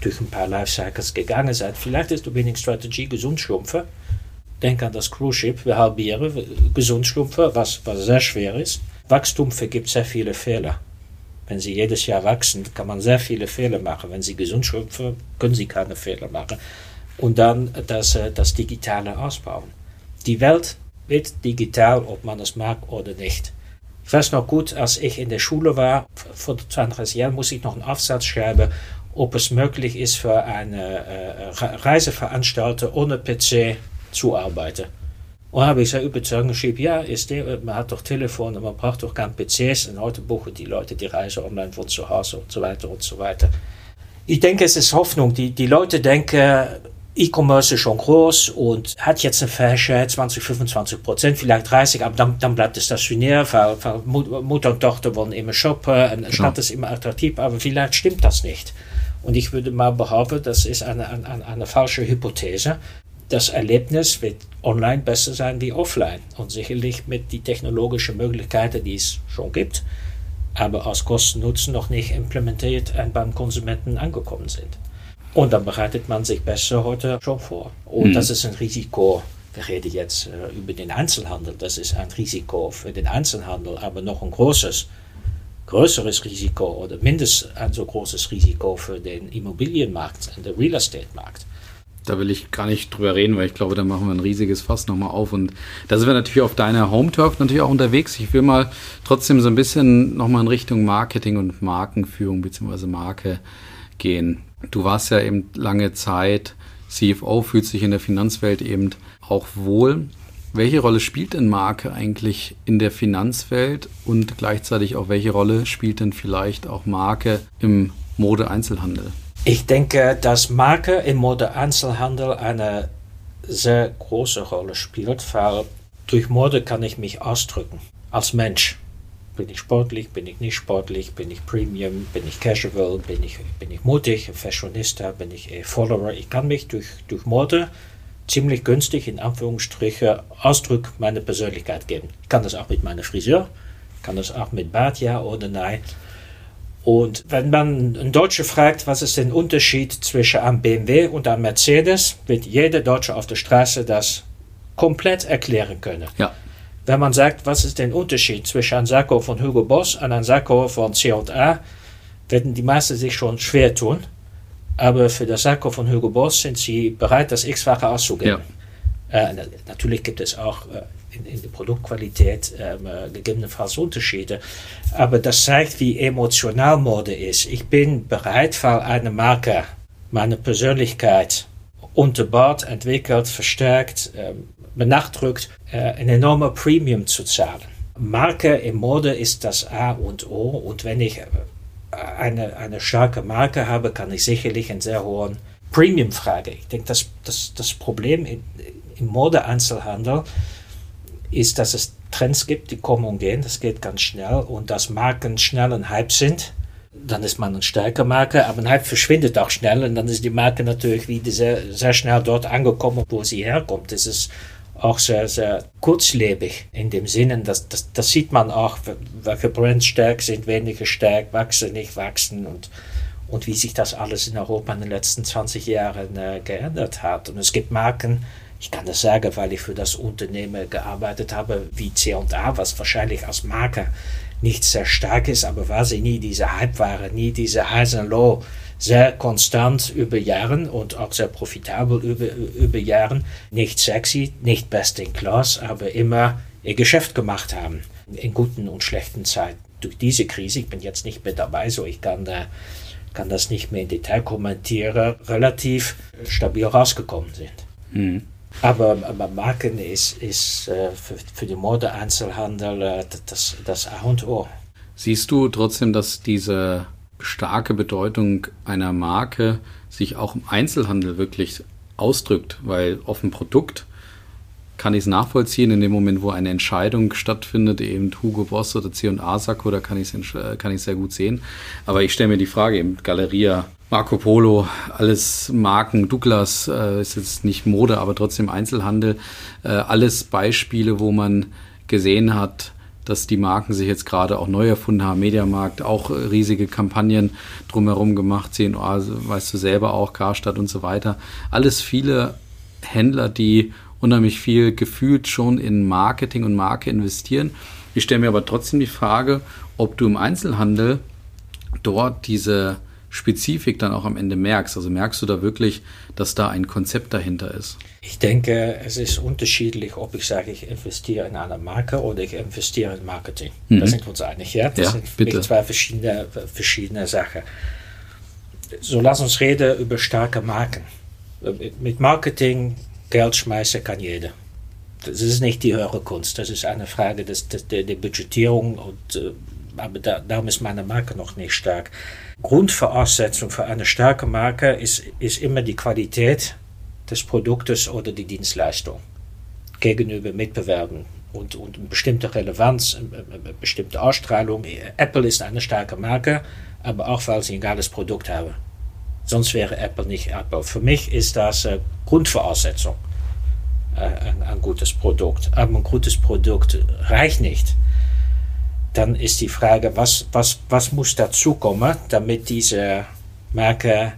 durch ein paar Lifecycles gegangen sind. Vielleicht ist die Winning Strategy gesund schrumpfen Denk an das Cruise Ship, wir halbieren, gesund schrumpfen, was, was sehr schwer ist. Wachstum vergibt sehr viele Fehler. Wenn Sie jedes Jahr wachsen, kann man sehr viele Fehler machen. Wenn Sie gesund schrumpfen, können Sie keine Fehler machen. Und dann das, äh, das Digitale ausbauen. Die Welt wird digital, ob man es mag oder nicht. Ich weiß noch gut, als ich in der Schule war, vor 20 Jahren, muss ich noch einen Aufsatz schreiben, ob es möglich ist für eine äh, Reiseveranstalter ohne PC zuarbeiten. Und habe ich sehr überzeugend geschrieben, ja, ist der, man hat doch Telefon und man braucht doch kein PCs und heute buchen die Leute die Reise online von zu Hause und so weiter und so weiter. Ich denke, es ist Hoffnung. Die, die Leute denken, E-Commerce ist schon groß und hat jetzt eine Fair 20, 25 Prozent, vielleicht 30, aber dann, dann bleibt es stationär, weil, weil Mutter und Tochter wollen immer shoppen, eine genau. Stadt ist immer attraktiv, aber vielleicht stimmt das nicht. Und ich würde mal behaupten, das ist eine, eine, eine falsche Hypothese das Erlebnis wird online besser sein wie offline. Und sicherlich mit den technologischen Möglichkeiten, die es schon gibt, aber aus Kosten-Nutzen noch nicht implementiert und beim Konsumenten angekommen sind. Und dann bereitet man sich besser heute schon vor. Und mhm. das ist ein Risiko. Wir reden jetzt äh, über den Einzelhandel. Das ist ein Risiko für den Einzelhandel, aber noch ein großes, größeres Risiko oder mindestens ein so großes Risiko für den Immobilienmarkt und den Real Estate Markt. Da will ich gar nicht drüber reden, weil ich glaube, da machen wir ein riesiges Fass nochmal auf. Und da sind wir natürlich auf deiner Home-Turf natürlich auch unterwegs. Ich will mal trotzdem so ein bisschen nochmal in Richtung Marketing und Markenführung bzw. Marke gehen. Du warst ja eben lange Zeit CFO, fühlt sich in der Finanzwelt eben auch wohl. Welche Rolle spielt denn Marke eigentlich in der Finanzwelt und gleichzeitig auch welche Rolle spielt denn vielleicht auch Marke im Mode-Einzelhandel? Ich denke, dass Marke im Mode-Einzelhandel eine sehr große Rolle spielt, weil durch Mode kann ich mich ausdrücken als Mensch. Bin ich sportlich, bin ich nicht sportlich, bin ich Premium, bin ich Casual, bin ich, bin ich mutig, Fashionista, bin ich eher Follower. Ich kann mich durch, durch Mode ziemlich günstig in Anführungsstriche Ausdruck meiner Persönlichkeit geben. Ich kann das auch mit meiner Friseur, kann das auch mit Bart, ja oder nein. Und wenn man einen Deutsche fragt, was ist der Unterschied zwischen einem BMW und einem Mercedes, wird jeder Deutsche auf der Straße das komplett erklären können. Ja. Wenn man sagt, was ist der Unterschied zwischen einem Sakko von Hugo Boss und einem Sakko von C&A, werden die meisten sich schon schwer tun. Aber für das Sakko von Hugo Boss sind sie bereit, das x-fache auszugeben. Ja. Äh, natürlich gibt es auch äh, in, in der Produktqualität ähm, äh, gegebenenfalls Unterschiede. Aber das zeigt, wie emotional Mode ist. Ich bin bereit, weil eine Marke meine Persönlichkeit unterbaut, entwickelt, verstärkt, ähm, benachdrückt, äh, ein enormer Premium zu zahlen. Marke im Mode ist das A und O. Und wenn ich äh, eine, eine starke Marke habe, kann ich sicherlich einen sehr hohen Premium fragen. Ich denke, das, das, das Problem im Mode-Einzelhandel ist, dass es Trends gibt, die kommen und gehen. Das geht ganz schnell. Und dass Marken schnell ein Hype sind, dann ist man eine starke Marke, aber ein Hype verschwindet auch schnell und dann ist die Marke natürlich wieder sehr, sehr schnell dort angekommen, wo sie herkommt. Das ist auch sehr, sehr kurzlebig in dem Sinne, dass das, das sieht man auch, welche Brands stark sind, weniger stark, wachsen, nicht wachsen und, und wie sich das alles in Europa in den letzten 20 Jahren äh, geändert hat. Und es gibt Marken, ich kann das sagen, weil ich für das Unternehmen gearbeitet habe wie C&A, was wahrscheinlich als Marke nicht sehr stark ist, aber war sie nie diese Hypeware, nie diese Highs and Low, sehr konstant über Jahren und auch sehr profitabel über, über Jahren, nicht sexy, nicht best in class, aber immer ihr Geschäft gemacht haben, in guten und schlechten Zeiten. Durch diese Krise, ich bin jetzt nicht mehr dabei, so ich kann, äh, kann das nicht mehr in Detail kommentieren, relativ stabil rausgekommen sind. Mhm. Aber, aber Marken ist, ist äh, für, für die Mode-Einzelhandel äh, das, das A und O. Siehst du trotzdem, dass diese starke Bedeutung einer Marke sich auch im Einzelhandel wirklich ausdrückt? Weil auf dem Produkt kann ich es nachvollziehen, in dem Moment, wo eine Entscheidung stattfindet, eben Hugo Boss oder C&A Sakko, da kann ich es sehr gut sehen. Aber ich stelle mir die Frage, eben Galeria, Marco Polo, alles Marken, Douglas äh, ist jetzt nicht Mode, aber trotzdem Einzelhandel, äh, alles Beispiele, wo man gesehen hat, dass die Marken sich jetzt gerade auch neu erfunden haben. Mediamarkt, auch riesige Kampagnen drumherum gemacht, C&A, weißt du selber auch, Karstadt und so weiter. Alles viele Händler, die unheimlich viel gefühlt schon in Marketing und Marke investieren. Ich stelle mir aber trotzdem die Frage, ob du im Einzelhandel dort diese Spezifik dann auch am Ende merkst. Also merkst du da wirklich, dass da ein Konzept dahinter ist? Ich denke, es ist unterschiedlich, ob ich sage, ich investiere in eine Marke oder ich investiere in Marketing. Mhm. Da sind wir uns einig, ja? Das ja, sind bitte. zwei verschiedene, verschiedene Sachen. So lass uns reden über starke Marken. Mit Marketing Geld schmeißen kann jeder. Das ist nicht die höhere Kunst. Das ist eine Frage des, der, der Budgetierung. Und, äh, aber da, darum ist meine Marke noch nicht stark. Grundvoraussetzung für eine starke Marke ist, ist immer die Qualität des Produktes oder die Dienstleistung gegenüber Mitbewerben und, und eine bestimmte Relevanz, eine bestimmte Ausstrahlung. Apple ist eine starke Marke, aber auch weil sie ein geiles Produkt haben. Sonst wäre Apple nicht Apple. Für mich ist das äh, Grundvoraussetzung. Äh, ein, ein, gutes Produkt. Aber ein gutes Produkt reicht nicht. Dann ist die Frage, was, was, was muss dazukommen, damit diese Marke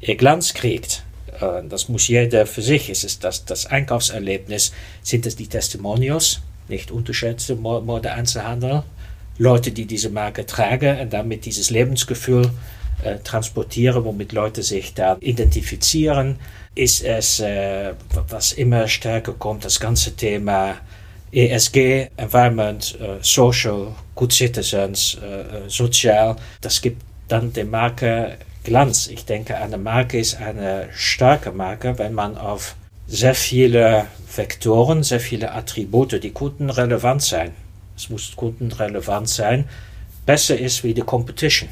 ihr Glanz kriegt. Äh, das muss jeder für sich. Es ist das, das Einkaufserlebnis. Sind es die Testimonials? Nicht unterschätzte Mode-Einzelhandel. Leute, die diese Marke tragen und damit dieses Lebensgefühl äh, transportieren, womit Leute sich da identifizieren, ist es, äh, was immer stärker kommt, das ganze Thema ESG, Environment, äh, Social, Good Citizens, äh, äh, Sozial. Das gibt dann der Marke Glanz. Ich denke, eine Marke ist eine starke Marke, wenn man auf sehr viele Vektoren, sehr viele Attribute, die kundenrelevant sein. Es muss kundenrelevant sein, besser ist wie die Competition.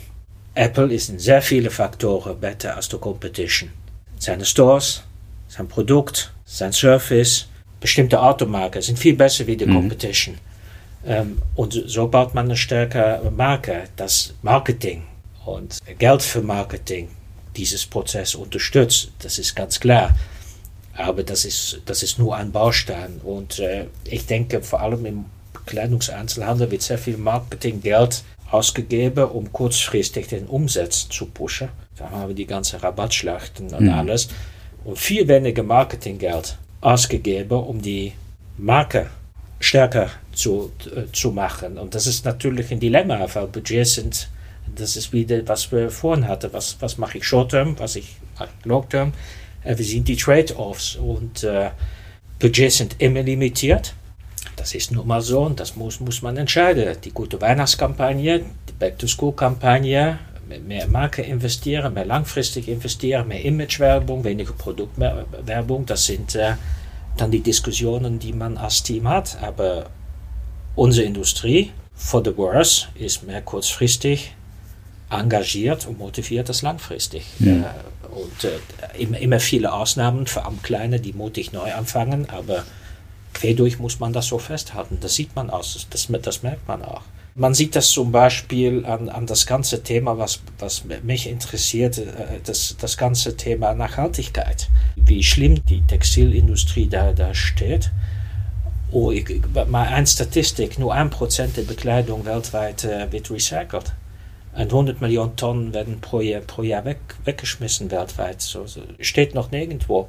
Apple ist in sehr viele Faktoren besser als die Competition. Seine Stores, sein Produkt, sein Service, bestimmte Automarken sind viel besser wie die mhm. Competition. Ähm, und so baut man eine stärkere Marke. Das Marketing und Geld für Marketing dieses Prozess unterstützt, das ist ganz klar. Aber das ist, das ist nur ein Baustein. Und äh, ich denke, vor allem im Bekleidungseinzelhandel wird sehr viel Marketinggeld ausgegeben, um kurzfristig den Umsatz zu pushen. Da haben wir die ganzen Rabattschlachten und mhm. alles. Und viel weniger Marketinggeld ausgegeben, um die Marke stärker zu, äh, zu machen. Und das ist natürlich ein Dilemma, weil Budgets sind, das ist wieder, was wir vorhin hatten. Was, was mache ich Short-Term, was ich Long-Term? Äh, wir sehen die Trade-offs und äh, Budgets sind immer limitiert. Das ist nun mal so und das muss, muss man entscheiden. Die gute Weihnachtskampagne, die Back-to-School-Kampagne, mehr Marke investieren, mehr langfristig investieren, mehr Imagewerbung, weniger Produktwerbung, das sind äh, dann die Diskussionen, die man als Team hat. Aber unsere Industrie, for the worse, ist mehr kurzfristig engagiert und motiviert als langfristig. Ja. Äh, und äh, immer, immer viele Ausnahmen, vor allem kleine, die mutig neu anfangen, aber querdurch muss man das so festhalten. Das sieht man aus, das, das merkt man auch. Man sieht das zum Beispiel an, an das ganze Thema, was, was mich interessiert, äh, das, das ganze Thema Nachhaltigkeit. Wie schlimm die Textilindustrie da, da steht. Oh, ich, mal eine Statistik, nur ein Prozent der Bekleidung weltweit äh, wird recycelt. 100 Millionen Tonnen werden pro Jahr, pro Jahr weg, weggeschmissen weltweit. So, so, steht noch nirgendwo.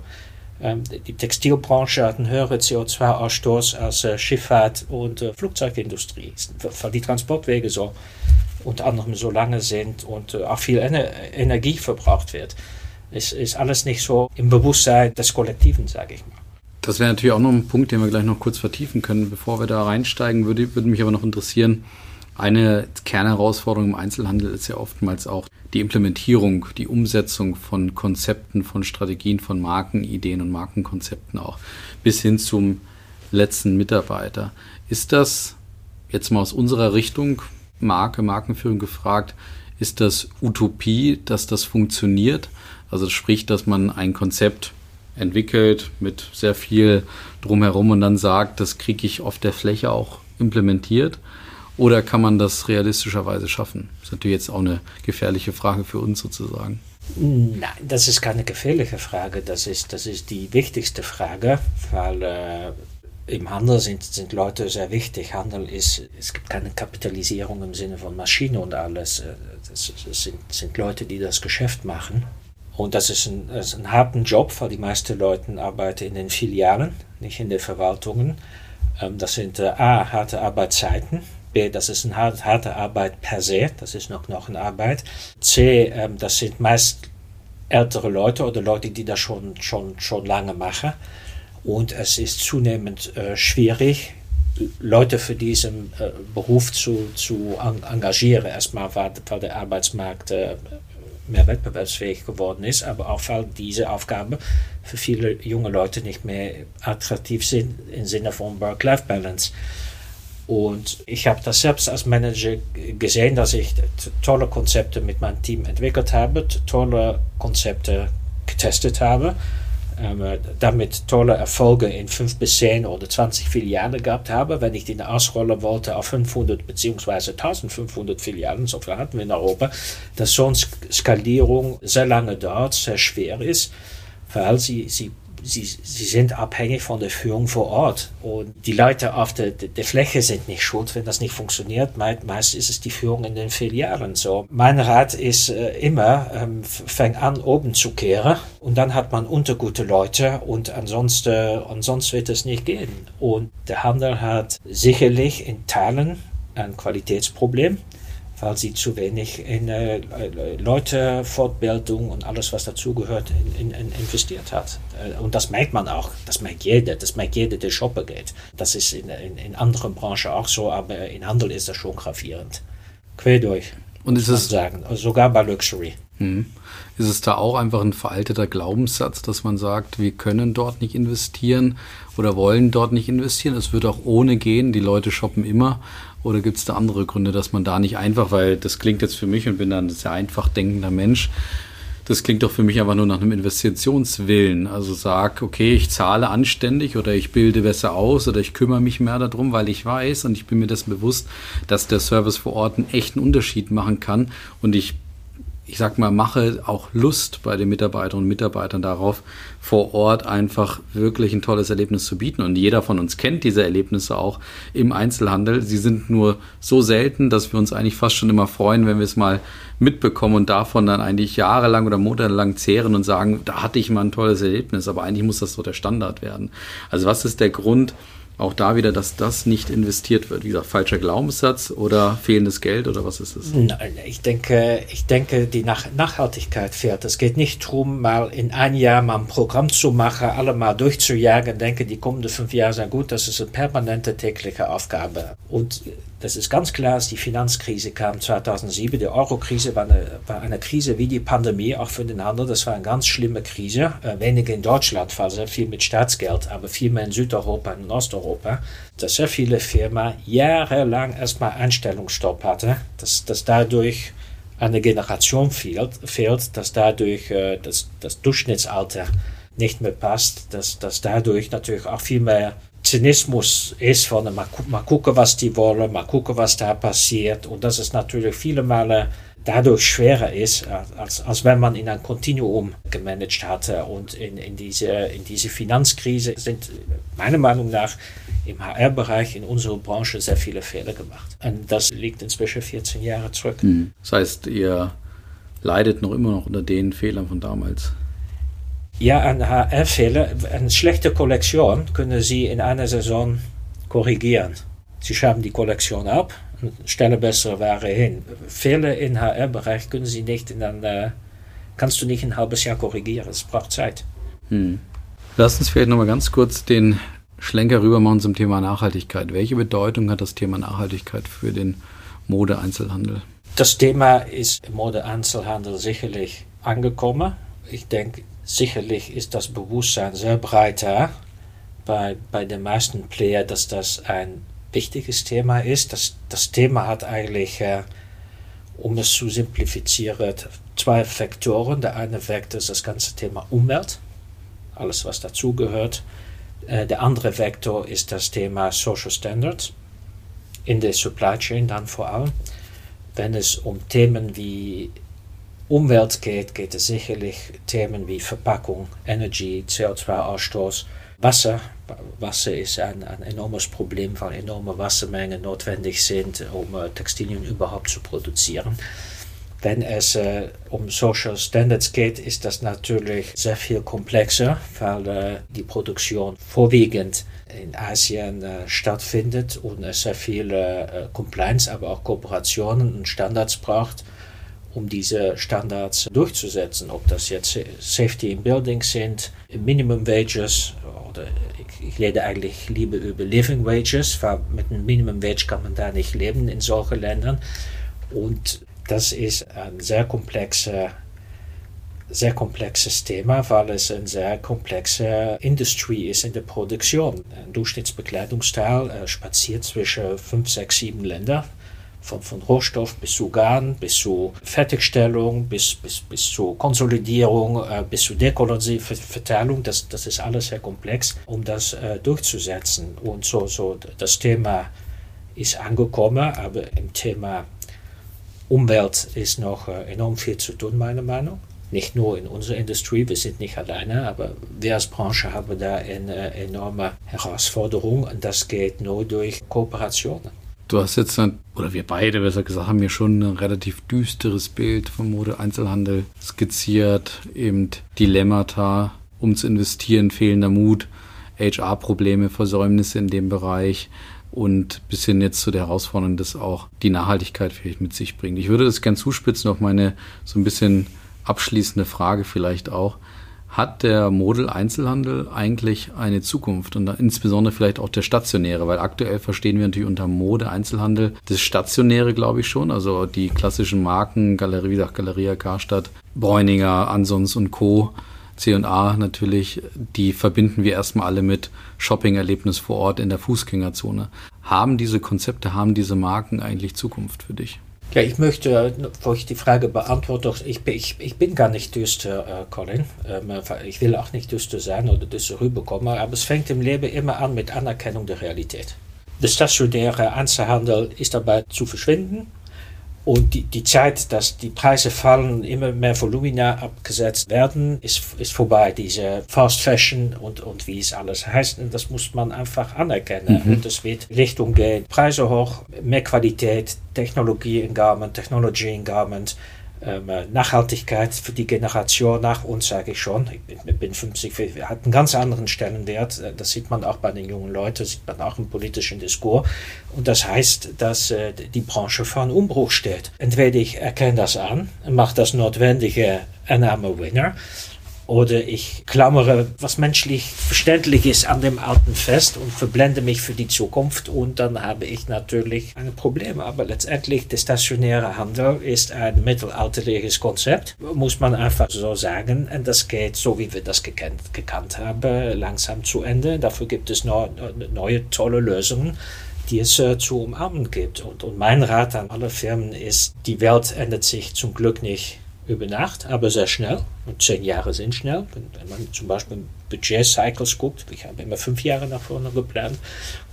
Ähm, die Textilbranche hat einen höheren CO2-Ausstoß als äh, Schifffahrt und äh, Flugzeugindustrie, weil die Transportwege so unter anderem so lange sind und äh, auch viel Ener Energie verbraucht wird. Es ist alles nicht so im Bewusstsein des Kollektiven, sage ich mal. Das wäre natürlich auch noch ein Punkt, den wir gleich noch kurz vertiefen können. Bevor wir da reinsteigen, würde, würde mich aber noch interessieren, eine Kernherausforderung im Einzelhandel ist ja oftmals auch die Implementierung, die Umsetzung von Konzepten, von Strategien, von Markenideen und Markenkonzepten auch bis hin zum letzten Mitarbeiter. Ist das jetzt mal aus unserer Richtung Marke, Markenführung gefragt, ist das Utopie, dass das funktioniert? Also sprich, dass man ein Konzept entwickelt mit sehr viel drumherum und dann sagt, das kriege ich auf der Fläche auch implementiert? Oder kann man das realistischerweise schaffen? Das ist natürlich jetzt auch eine gefährliche Frage für uns sozusagen. Nein, das ist keine gefährliche Frage. Das ist, das ist die wichtigste Frage, weil äh, im Handel sind, sind Leute sehr wichtig. Handel ist, es gibt keine Kapitalisierung im Sinne von Maschine und alles. Das, das sind, sind Leute, die das Geschäft machen. Und das ist ein, ist ein harter Job, weil die meisten Leute arbeiten in den Filialen, nicht in den Verwaltungen. Ähm, das sind äh, A, harte Arbeitszeiten. B, das ist eine harte Arbeit per se, das ist noch, noch eine Arbeit. C, ähm, das sind meist ältere Leute oder Leute, die das schon, schon, schon lange machen. Und es ist zunehmend äh, schwierig, Leute für diesen äh, Beruf zu, zu engagieren. Erstmal, weil, weil der Arbeitsmarkt äh, mehr wettbewerbsfähig geworden ist, aber auch weil diese Aufgaben für viele junge Leute nicht mehr attraktiv sind im Sinne von Work-Life-Balance. Und ich habe das selbst als Manager gesehen, dass ich tolle Konzepte mit meinem Team entwickelt habe, tolle Konzepte getestet habe, ähm, damit tolle Erfolge in fünf bis zehn oder 20 Filialen gehabt habe. Wenn ich die ausrollen wollte auf 500 bzw. 1500 Filialen, so viel hatten wir in Europa, dass so eine Skalierung sehr lange dauert, sehr schwer ist, weil sie, sie sie, sie sind abhängig von der Führung vor Ort. Und die Leute auf der, der Fläche sind nicht schuld, wenn das nicht funktioniert. Meist ist es die Führung in den Filialen so. Mein Rat ist äh, immer, ähm, fang an, oben zu kehren. Und dann hat man untergute Leute und ansonsten, ansonsten wird es nicht gehen. Und der Handel hat sicherlich in Teilen ein Qualitätsproblem weil sie zu wenig in äh, Leute, Fortbildung und alles, was dazugehört, in, in, investiert hat. Äh, und das merkt man auch, das merkt jeder, das merkt jeder, der shoppen geht. Das ist in, in, in anderen Branchen auch so, aber in Handel ist das schon gravierend. Quer durch. Und ist es sagen, also sogar bei Luxury. Hm. Ist es da auch einfach ein veralteter Glaubenssatz, dass man sagt, wir können dort nicht investieren oder wollen dort nicht investieren? Es wird auch ohne gehen, die Leute shoppen immer. Oder gibt es da andere Gründe, dass man da nicht einfach, weil das klingt jetzt für mich und bin dann ein sehr einfach denkender Mensch, das klingt doch für mich einfach nur nach einem Investitionswillen. Also sag, okay, ich zahle anständig oder ich bilde besser aus oder ich kümmere mich mehr darum, weil ich weiß und ich bin mir dessen bewusst, dass der Service vor Ort einen echten Unterschied machen kann und ich ich sag mal, mache auch Lust bei den Mitarbeiterinnen und Mitarbeitern darauf, vor Ort einfach wirklich ein tolles Erlebnis zu bieten. Und jeder von uns kennt diese Erlebnisse auch im Einzelhandel. Sie sind nur so selten, dass wir uns eigentlich fast schon immer freuen, wenn wir es mal mitbekommen und davon dann eigentlich jahrelang oder monatelang zehren und sagen, da hatte ich mal ein tolles Erlebnis, aber eigentlich muss das so der Standard werden. Also was ist der Grund, auch da wieder, dass das nicht investiert wird. Wie gesagt, falscher Glaubenssatz oder fehlendes Geld oder was ist es? Nein, ich denke, ich denke, die Nach Nachhaltigkeit fährt. Es geht nicht darum, mal in ein Jahr mal ein Programm zu machen, alle mal durchzujagen, denke, die kommenden fünf Jahre sind gut. Das ist eine permanente tägliche Aufgabe. Und das ist ganz klar, als die Finanzkrise kam 2007, die Euro-Krise war eine, war eine Krise wie die Pandemie, auch für den Handel. Das war eine ganz schlimme Krise. Äh, weniger in Deutschland, weil sehr viel mit Staatsgeld, aber viel mehr in Südeuropa und Osteuropa. Dass sehr viele Firmen jahrelang erstmal Einstellungsstopp hatten, dass, dass dadurch eine Generation fehlt, fehlt dass dadurch äh, das, das Durchschnittsalter nicht mehr passt, dass, dass dadurch natürlich auch viel mehr Zynismus ist von mal, mal gucken, was die wollen, mal gucken, was da passiert. Und dass es natürlich viele Male dadurch schwerer ist, als, als wenn man in ein Kontinuum gemanagt hatte. Und in, in, diese, in diese Finanzkrise sind meiner Meinung nach im HR-Bereich in unserer Branche sehr viele Fehler gemacht. Und das liegt inzwischen 14 Jahre zurück. Hm. Das heißt, ihr leidet noch immer noch unter den Fehlern von damals. Ja, ein HR-Fehler, eine schlechte Kollektion können Sie in einer Saison korrigieren. Sie schaben die Kollektion ab und stellen bessere Ware hin. Fehler im HR-Bereich können Sie nicht in einer, kannst du nicht ein halbes Jahr korrigieren. Es braucht Zeit. Hm. Lass uns vielleicht nochmal ganz kurz den Schlenker rüber machen zum Thema Nachhaltigkeit. Welche Bedeutung hat das Thema Nachhaltigkeit für den Mode-Einzelhandel? Das Thema ist im Mode-Einzelhandel sicherlich angekommen. Ich denke, sicherlich ist das Bewusstsein sehr breiter bei, bei den meisten Player, dass das ein wichtiges Thema ist. Das, das Thema hat eigentlich, äh, um es zu simplifizieren, zwei Faktoren. Der eine Vektor ist das ganze Thema Umwelt, alles was dazugehört. Äh, der andere Vektor ist das Thema Social Standards in der Supply Chain dann vor allem. Wenn es um Themen wie Umwelt geht, geht es sicherlich Themen wie Verpackung, Energy, CO2-Ausstoß, Wasser. Wasser ist ein, ein, enormes Problem, weil enorme Wassermengen notwendig sind, um äh, Textilien überhaupt zu produzieren. Wenn es äh, um Social Standards geht, ist das natürlich sehr viel komplexer, weil äh, die Produktion vorwiegend in Asien äh, stattfindet und es sehr viele äh, Compliance, aber auch Kooperationen und Standards braucht um diese Standards durchzusetzen. Ob das jetzt Safety in Buildings sind, Minimum Wages oder ich, ich rede eigentlich lieber über Living Wages, weil mit einem Minimum Wage kann man da nicht leben in solchen Ländern. Und das ist ein sehr komplexer sehr komplexes Thema, weil es eine sehr komplexe Industrie ist in der Produktion. Ein Durchschnittsbekleidungsteil äh, spaziert zwischen fünf, sechs, sieben Ländern von, von Rohstoff bis zu Garn, bis zu Fertigstellung, bis, bis, bis zu Konsolidierung, äh, bis zu Dekolonialverteilung. Das, das ist alles sehr komplex, um das äh, durchzusetzen. Und so, so das Thema ist angekommen, aber im Thema Umwelt ist noch äh, enorm viel zu tun, meiner Meinung nicht nur in unserer Industrie, wir sind nicht alleine, aber wir als Branche haben da eine enorme Herausforderung und das geht nur durch Kooperationen. Du hast jetzt, oder wir beide besser gesagt, haben mir schon ein relativ düsteres Bild vom Mode-Einzelhandel skizziert. Eben Dilemmata, um zu investieren, fehlender Mut, HR-Probleme, Versäumnisse in dem Bereich und bis hin jetzt zu der Herausforderung, dass auch die Nachhaltigkeit vielleicht mit sich bringt. Ich würde das gern zuspitzen auf meine so ein bisschen abschließende Frage vielleicht auch. Hat der Model-Einzelhandel eigentlich eine Zukunft und insbesondere vielleicht auch der stationäre? Weil aktuell verstehen wir natürlich unter Mode-Einzelhandel das Stationäre, glaube ich schon. Also die klassischen Marken, Galerie, wie gesagt, Galeria, Karstadt, Bräuninger, Ansons und Co. C&A natürlich, die verbinden wir erstmal alle mit Shopping-Erlebnis vor Ort in der Fußgängerzone. Haben diese Konzepte, haben diese Marken eigentlich Zukunft für dich? Ja, ich möchte, bevor ich die Frage beantworte, ich, ich, ich bin gar nicht düster, äh, Colin. Ähm, ich will auch nicht düster sein oder düster rüberkommen, aber es fängt im Leben immer an mit Anerkennung der Realität. Der stationäre Einzelhandel ist dabei zu verschwinden. Und die, die Zeit, dass die Preise fallen, immer mehr Volumina abgesetzt werden, ist, ist vorbei. Diese Fast Fashion und, und wie es alles heißt, und das muss man einfach anerkennen. Mhm. Und es wird Richtung gehen, Preise hoch, mehr Qualität, Technologie in Garment, Technology in Garment, Nachhaltigkeit für die Generation nach uns, sage ich schon. Ich bin, bin 50, hat einen ganz anderen Stellenwert. Äh, das sieht man auch bei den jungen Leuten, sieht man auch im politischen Diskurs. Und das heißt, dass äh, die Branche vor einem Umbruch steht. Entweder ich erkenne das an, mache das notwendige Annahme Winner oder ich klammere, was menschlich verständlich ist, an dem Alten fest und verblende mich für die Zukunft und dann habe ich natürlich ein Problem. Aber letztendlich, der stationäre Handel ist ein mittelalterliches Konzept, muss man einfach so sagen. Und das geht, so wie wir das gekannt, gekannt haben, langsam zu Ende. Dafür gibt es noch neue tolle Lösungen die es äh, zu umarmen gibt. Und, und mein Rat an alle Firmen ist, die Welt ändert sich zum Glück nicht über Nacht, aber sehr schnell. Und zehn Jahre sind schnell. Wenn man zum Beispiel Budget-Cycles guckt, ich habe immer fünf Jahre nach vorne geplant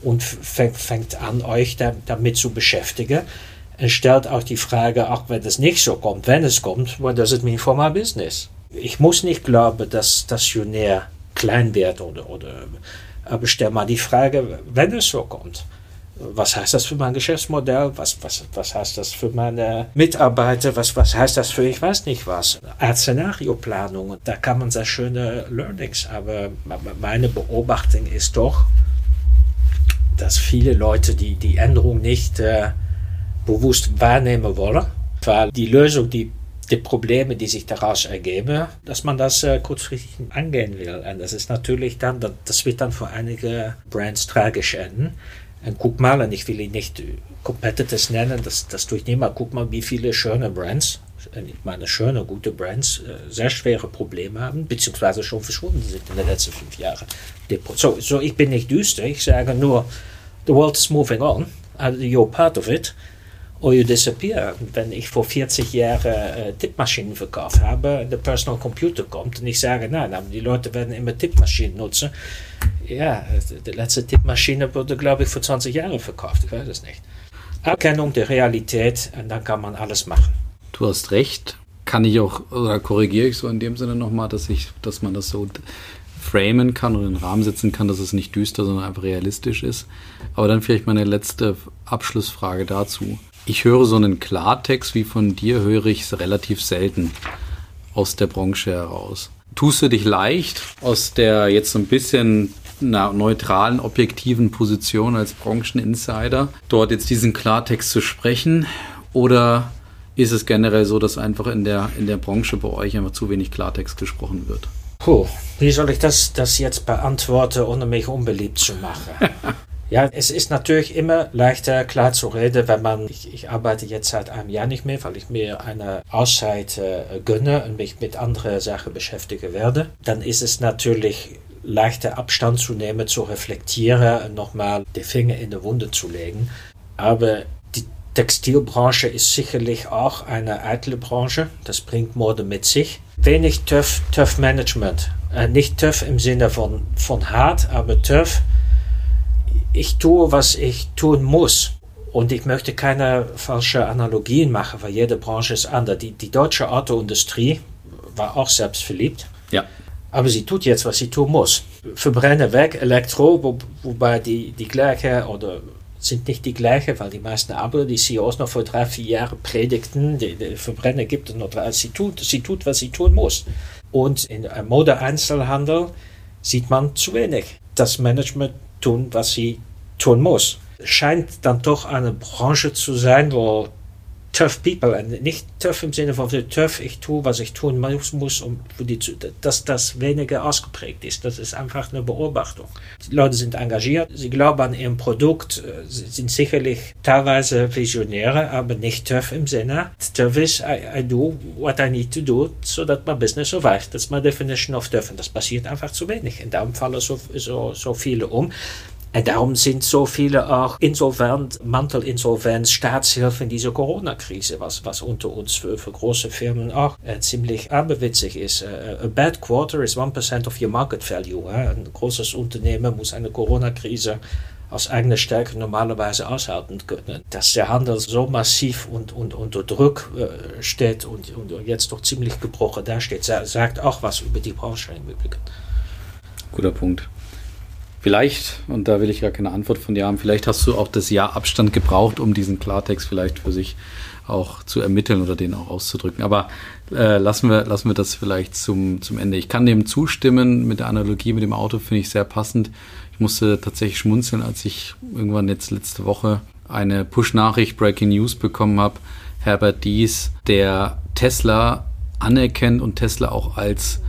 und fängt an, euch damit zu beschäftigen. Es stellt auch die Frage, auch wenn es nicht so kommt, wenn es kommt, what does it mean for my business? Ich muss nicht glauben, dass stationär klein wird oder, oder aber stell mal die Frage, wenn es so kommt, was heißt das für mein Geschäftsmodell, was, was, was heißt das für meine Mitarbeiter, was, was heißt das für ich weiß nicht was. Als Szenarioplanung, da kann man sehr schöne Learnings, aber meine Beobachtung ist doch, dass viele Leute die, die Änderung nicht äh, bewusst wahrnehmen wollen, weil die Lösung, die die Probleme, die sich daraus ergeben, dass man das äh, kurzfristig angehen will. Und das ist natürlich dann, das wird dann für einige Brands tragisch enden. Und guck mal, und ich will ihn nicht Competitors nennen, das, das tue ich nicht mal, guck mal, wie viele schöne Brands, ich meine schöne, gute Brands, äh, sehr schwere Probleme haben, beziehungsweise schon verschwunden sind in den letzten fünf Jahren. So, so ich bin nicht düster, ich sage nur, the world is moving on, you're part of it or you disappear. Wenn ich vor 40 Jahren äh, Tippmaschinen verkauft habe, der Personal Computer kommt und ich sage, nein, aber die Leute werden immer Tippmaschinen nutzen. Ja, die letzte Tippmaschine wurde, glaube ich, vor 20 Jahren verkauft. Ich weiß es nicht. Erkennung der Realität und dann kann man alles machen. Du hast recht. Kann ich auch, oder korrigiere ich so in dem Sinne nochmal, dass ich, dass man das so framen kann oder in den Rahmen setzen kann, dass es nicht düster, sondern einfach realistisch ist. Aber dann vielleicht meine letzte Abschlussfrage dazu. Ich höre so einen Klartext wie von dir, höre ich es relativ selten aus der Branche heraus. Tust du dich leicht aus der jetzt so ein bisschen einer neutralen, objektiven Position als Brancheninsider, dort jetzt diesen Klartext zu sprechen? Oder ist es generell so, dass einfach in der, in der Branche bei euch einfach zu wenig Klartext gesprochen wird? Puh, wie soll ich das, das jetzt beantworten, ohne mich unbeliebt zu machen? Ja, es ist natürlich immer leichter klar zu reden, wenn man, ich, ich arbeite jetzt seit einem Jahr nicht mehr, weil ich mir eine Auszeit äh, gönne und mich mit anderen Sachen beschäftigen werde. Dann ist es natürlich leichter Abstand zu nehmen, zu reflektieren und nochmal die Finger in die Wunde zu legen. Aber die Textilbranche ist sicherlich auch eine eitle Branche. Das bringt Mode mit sich. Wenig TÜV, TÜV Management. Äh, nicht TÜV im Sinne von, von hart, aber TÜV ich tue, was ich tun muss. Und ich möchte keine falschen Analogien machen, weil jede Branche ist anders. Die, die deutsche Autoindustrie war auch selbstverliebt. Ja. Aber sie tut jetzt, was sie tun muss. Verbrennen weg, Elektro, wo, wobei die, die gleiche oder sind nicht die gleiche, weil die meisten aber die CEOs noch vor drei, vier Jahren predigten, die, die Verbrenner gibt es noch drei. Sie tut, sie tut, was sie tun muss. Und in Mode-Einzelhandel sieht man zu wenig. Das Management tun, was sie tun muss. Scheint dann doch eine Branche zu sein, wo tough people, nicht tough im Sinne von tough, ich tue, was ich tun muss, um die, dass das weniger ausgeprägt ist. Das ist einfach eine Beobachtung. Die Leute sind engagiert, sie glauben an ihrem Produkt, äh, sind sicherlich teilweise Visionäre, aber nicht tough im Sinne. Tough is, I, I do what I need to do so that my business survives. That's my definition of tough. Und das passiert einfach zu wenig. In darum fallen so, so, so viele um. Und darum sind so viele auch insolvent, Mantelinsolvenz, Staatshilfe in dieser Corona-Krise, was, was unter uns für, für große Firmen auch äh, ziemlich aberwitzig ist. Uh, a bad quarter is 1% of your market value. Äh? Ein großes Unternehmen muss eine Corona-Krise aus eigener Stärke normalerweise aushalten können. Dass der Handel so massiv und, und unter Druck äh, steht und, und jetzt doch ziemlich gebrochen dasteht, sagt auch was über die Branche im Übrigen. Guter Punkt. Vielleicht, und da will ich gar keine Antwort von dir haben, vielleicht hast du auch das Jahr Abstand gebraucht, um diesen Klartext vielleicht für sich auch zu ermitteln oder den auch auszudrücken. Aber äh, lassen, wir, lassen wir das vielleicht zum, zum Ende. Ich kann dem zustimmen mit der Analogie mit dem Auto, finde ich sehr passend. Ich musste tatsächlich schmunzeln, als ich irgendwann jetzt letzte Woche eine Push-Nachricht Breaking News bekommen habe. Herbert Dies, der Tesla anerkennt und Tesla auch als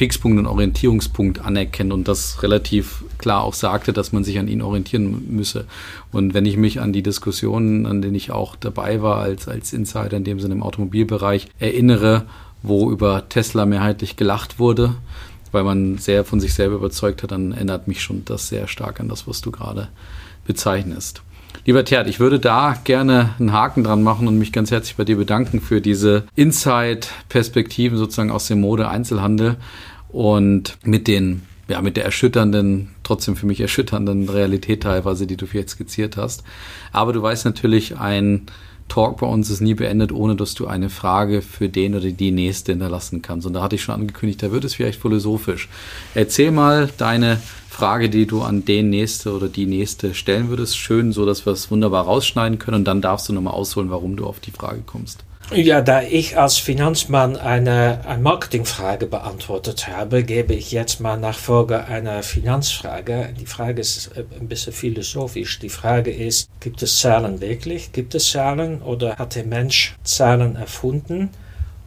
Fixpunkt und Orientierungspunkt anerkennt und das relativ klar auch sagte, dass man sich an ihn orientieren müsse. Und wenn ich mich an die Diskussionen, an denen ich auch dabei war als, als Insider in dem Sinne im Automobilbereich, erinnere, wo über Tesla mehrheitlich gelacht wurde, weil man sehr von sich selber überzeugt hat, dann erinnert mich schon das sehr stark an das, was du gerade bezeichnest. Lieber Terd, ich würde da gerne einen Haken dran machen und mich ganz herzlich bei dir bedanken für diese Insight-Perspektiven sozusagen aus dem Mode-Einzelhandel und mit den ja, mit der erschütternden, trotzdem für mich erschütternden Realität teilweise, die du jetzt skizziert hast. Aber du weißt natürlich, ein Talk bei uns ist nie beendet, ohne dass du eine Frage für den oder die nächste hinterlassen kannst. Und da hatte ich schon angekündigt, da wird es vielleicht philosophisch. Erzähl mal deine Frage, die du an den nächste oder die nächste stellen würdest. Schön, so dass wir es wunderbar rausschneiden können und dann darfst du nochmal ausholen, warum du auf die Frage kommst. Ja, da ich als Finanzmann eine, eine Marketingfrage beantwortet habe, gebe ich jetzt mal nach Folge eine Finanzfrage. Die Frage ist äh, ein bisschen philosophisch. Die Frage ist, gibt es Zahlen wirklich? Gibt es Zahlen oder hat der Mensch Zahlen erfunden,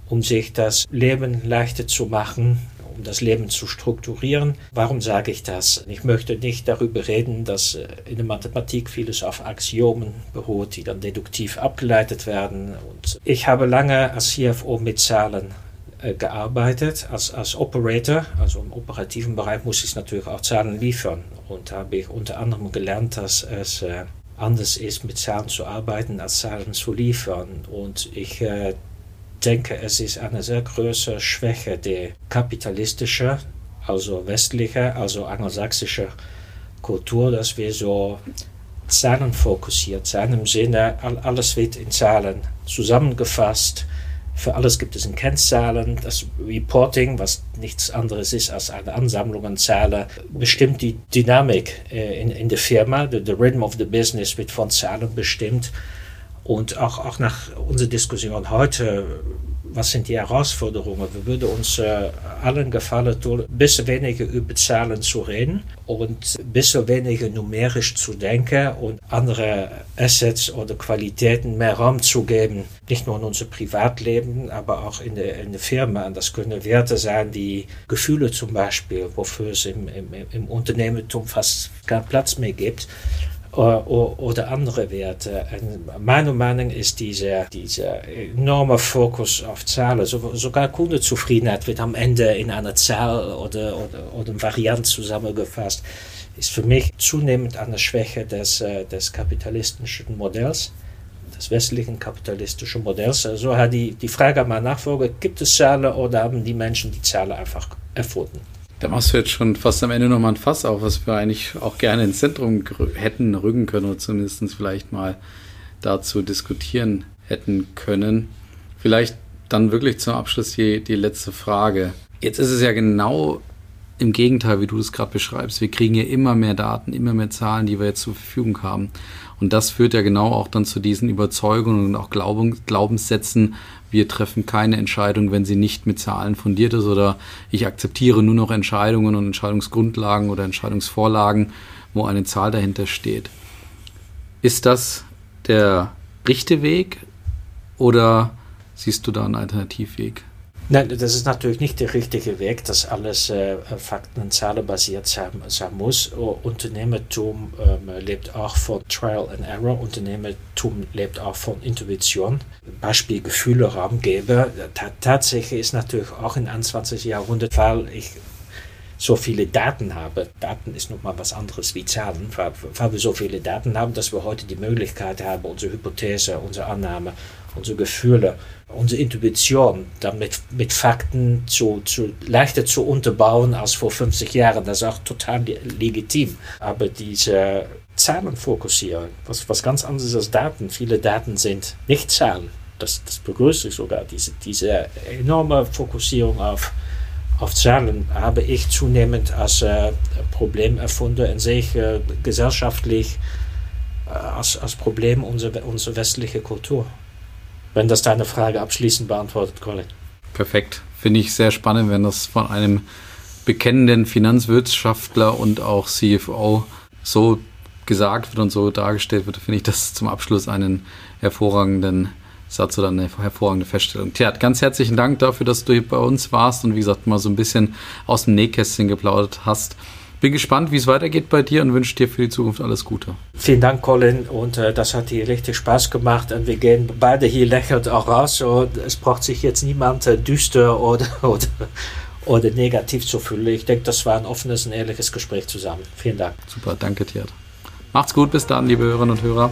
um sich das Leben leichter zu machen, um das Leben zu strukturieren. Warum sage ich das? Ich möchte nicht darüber reden, dass äh, in der Mathematik vieles auf Axiomen beruht, die dann deduktiv abgeleitet werden. Und ich habe lange als CFO mit Zahlen äh, gearbeitet als, als Operator, also im operativen Bereich muss ich natürlich auch Zahlen liefern. Und da habe ich unter anderem gelernt, dass es äh, anders ist, mit Zahlen zu arbeiten, als Zahlen zu liefern. Und ich äh, denke, es ist eine sehr große Schwäche der kapitalistischen, also westlichen, also angelsächsischen Kultur, dass wir so Zahlen fokussiert sind. Im Sinne, alles wird in Zahlen zusammengefasst. Für alles gibt es in Kennzahlen. Das Reporting, was nichts anderes ist als eine Ansammlung an Zahlen, bestimmt die Dynamik äh, in, in der Firma. The, the rhythm of the business wird von Zahlen bestimmt. Und auch, auch nach unserer Diskussion heute, was sind die Herausforderungen? Wir würden uns äh, allen gefallen tun, ein bisschen weniger über Zahlen zu reden und ein bisschen weniger numerisch zu denken und andere Assets oder Qualitäten mehr Raum zu geben. Nicht nur in unser Privatleben, aber auch in der, in der Firma. Und das können Werte sein, die Gefühle zum Beispiel, wofür es im, im, im Unternehmertum fast keinen Platz mehr gibt oder andere Werte. Und meine Meinung ist dieser, dieser enorme Fokus auf Zahlen, sogar Kundenzufriedenheit wird am Ende in einer Zahl oder, oder, oder Variante zusammengefasst, ist für mich zunehmend eine Schwäche des, äh, des kapitalistischen Modells des westlichen kapitalistischen Modells. Also hat die, die Frage an meinen Nachfolger, gibt es Zahlen oder haben die Menschen die Zahlen einfach erfunden? Da machst du jetzt schon fast am Ende nochmal ein Fass auf, was wir eigentlich auch gerne ins Zentrum hätten rücken können oder zumindest vielleicht mal dazu diskutieren hätten können. Vielleicht dann wirklich zum Abschluss die, die letzte Frage. Jetzt ist es ja genau im Gegenteil, wie du es gerade beschreibst. Wir kriegen ja immer mehr Daten, immer mehr Zahlen, die wir jetzt zur Verfügung haben. Und das führt ja genau auch dann zu diesen Überzeugungen und auch Glaubenssätzen, wir treffen keine Entscheidung, wenn sie nicht mit Zahlen fundiert ist oder ich akzeptiere nur noch Entscheidungen und Entscheidungsgrundlagen oder Entscheidungsvorlagen, wo eine Zahl dahinter steht. Ist das der richtige Weg oder siehst du da einen Alternativweg? Nein, das ist natürlich nicht der richtige Weg, dass alles äh, Fakten- und Zahlen basiert sein, sein muss. Unternehmertum äh, lebt auch von Trial and Error. Unternehmertum lebt auch von Intuition. Beispiel Gefühle Raum gebe. Tatsächlich ist natürlich auch im 21. Jahrhundert, weil ich so viele Daten habe. Daten ist nochmal was anderes wie Zahlen, weil, weil wir so viele Daten haben, dass wir heute die Möglichkeit haben, unsere Hypothese, unsere Annahme, unsere Gefühle, unsere Intuition damit mit Fakten zu, zu, leichter zu unterbauen als vor 50 Jahren. Das ist auch total legitim. Aber diese Zahlen fokussieren, was, was ganz anderes als Daten. Viele Daten sind nicht Zahlen. Das, das begrüße ich sogar. Diese, diese enorme Fokussierung auf, auf Zahlen habe ich zunehmend als äh, Problem erfunden und sehe ich äh, gesellschaftlich äh, als, als Problem unserer unsere westliche Kultur. Wenn das deine Frage abschließend beantwortet, Colin. Perfekt. Finde ich sehr spannend, wenn das von einem bekennenden Finanzwirtschaftler und auch CFO so gesagt wird und so dargestellt wird, finde ich das zum Abschluss einen hervorragenden Satz oder eine hervorragende Feststellung. Tja, ganz herzlichen Dank dafür, dass du hier bei uns warst und wie gesagt mal so ein bisschen aus dem Nähkästchen geplaudert hast. Bin gespannt, wie es weitergeht bei dir und wünsche dir für die Zukunft alles Gute. Vielen Dank, Colin. Und äh, das hat hier richtig Spaß gemacht. Und wir gehen beide hier lächelnd auch raus. Und es braucht sich jetzt niemand äh, düster oder, oder, oder negativ zu fühlen. Ich denke, das war ein offenes und ehrliches Gespräch zusammen. Vielen Dank. Super, danke, Tiert. Macht's gut, bis dann, liebe Hörerinnen und Hörer.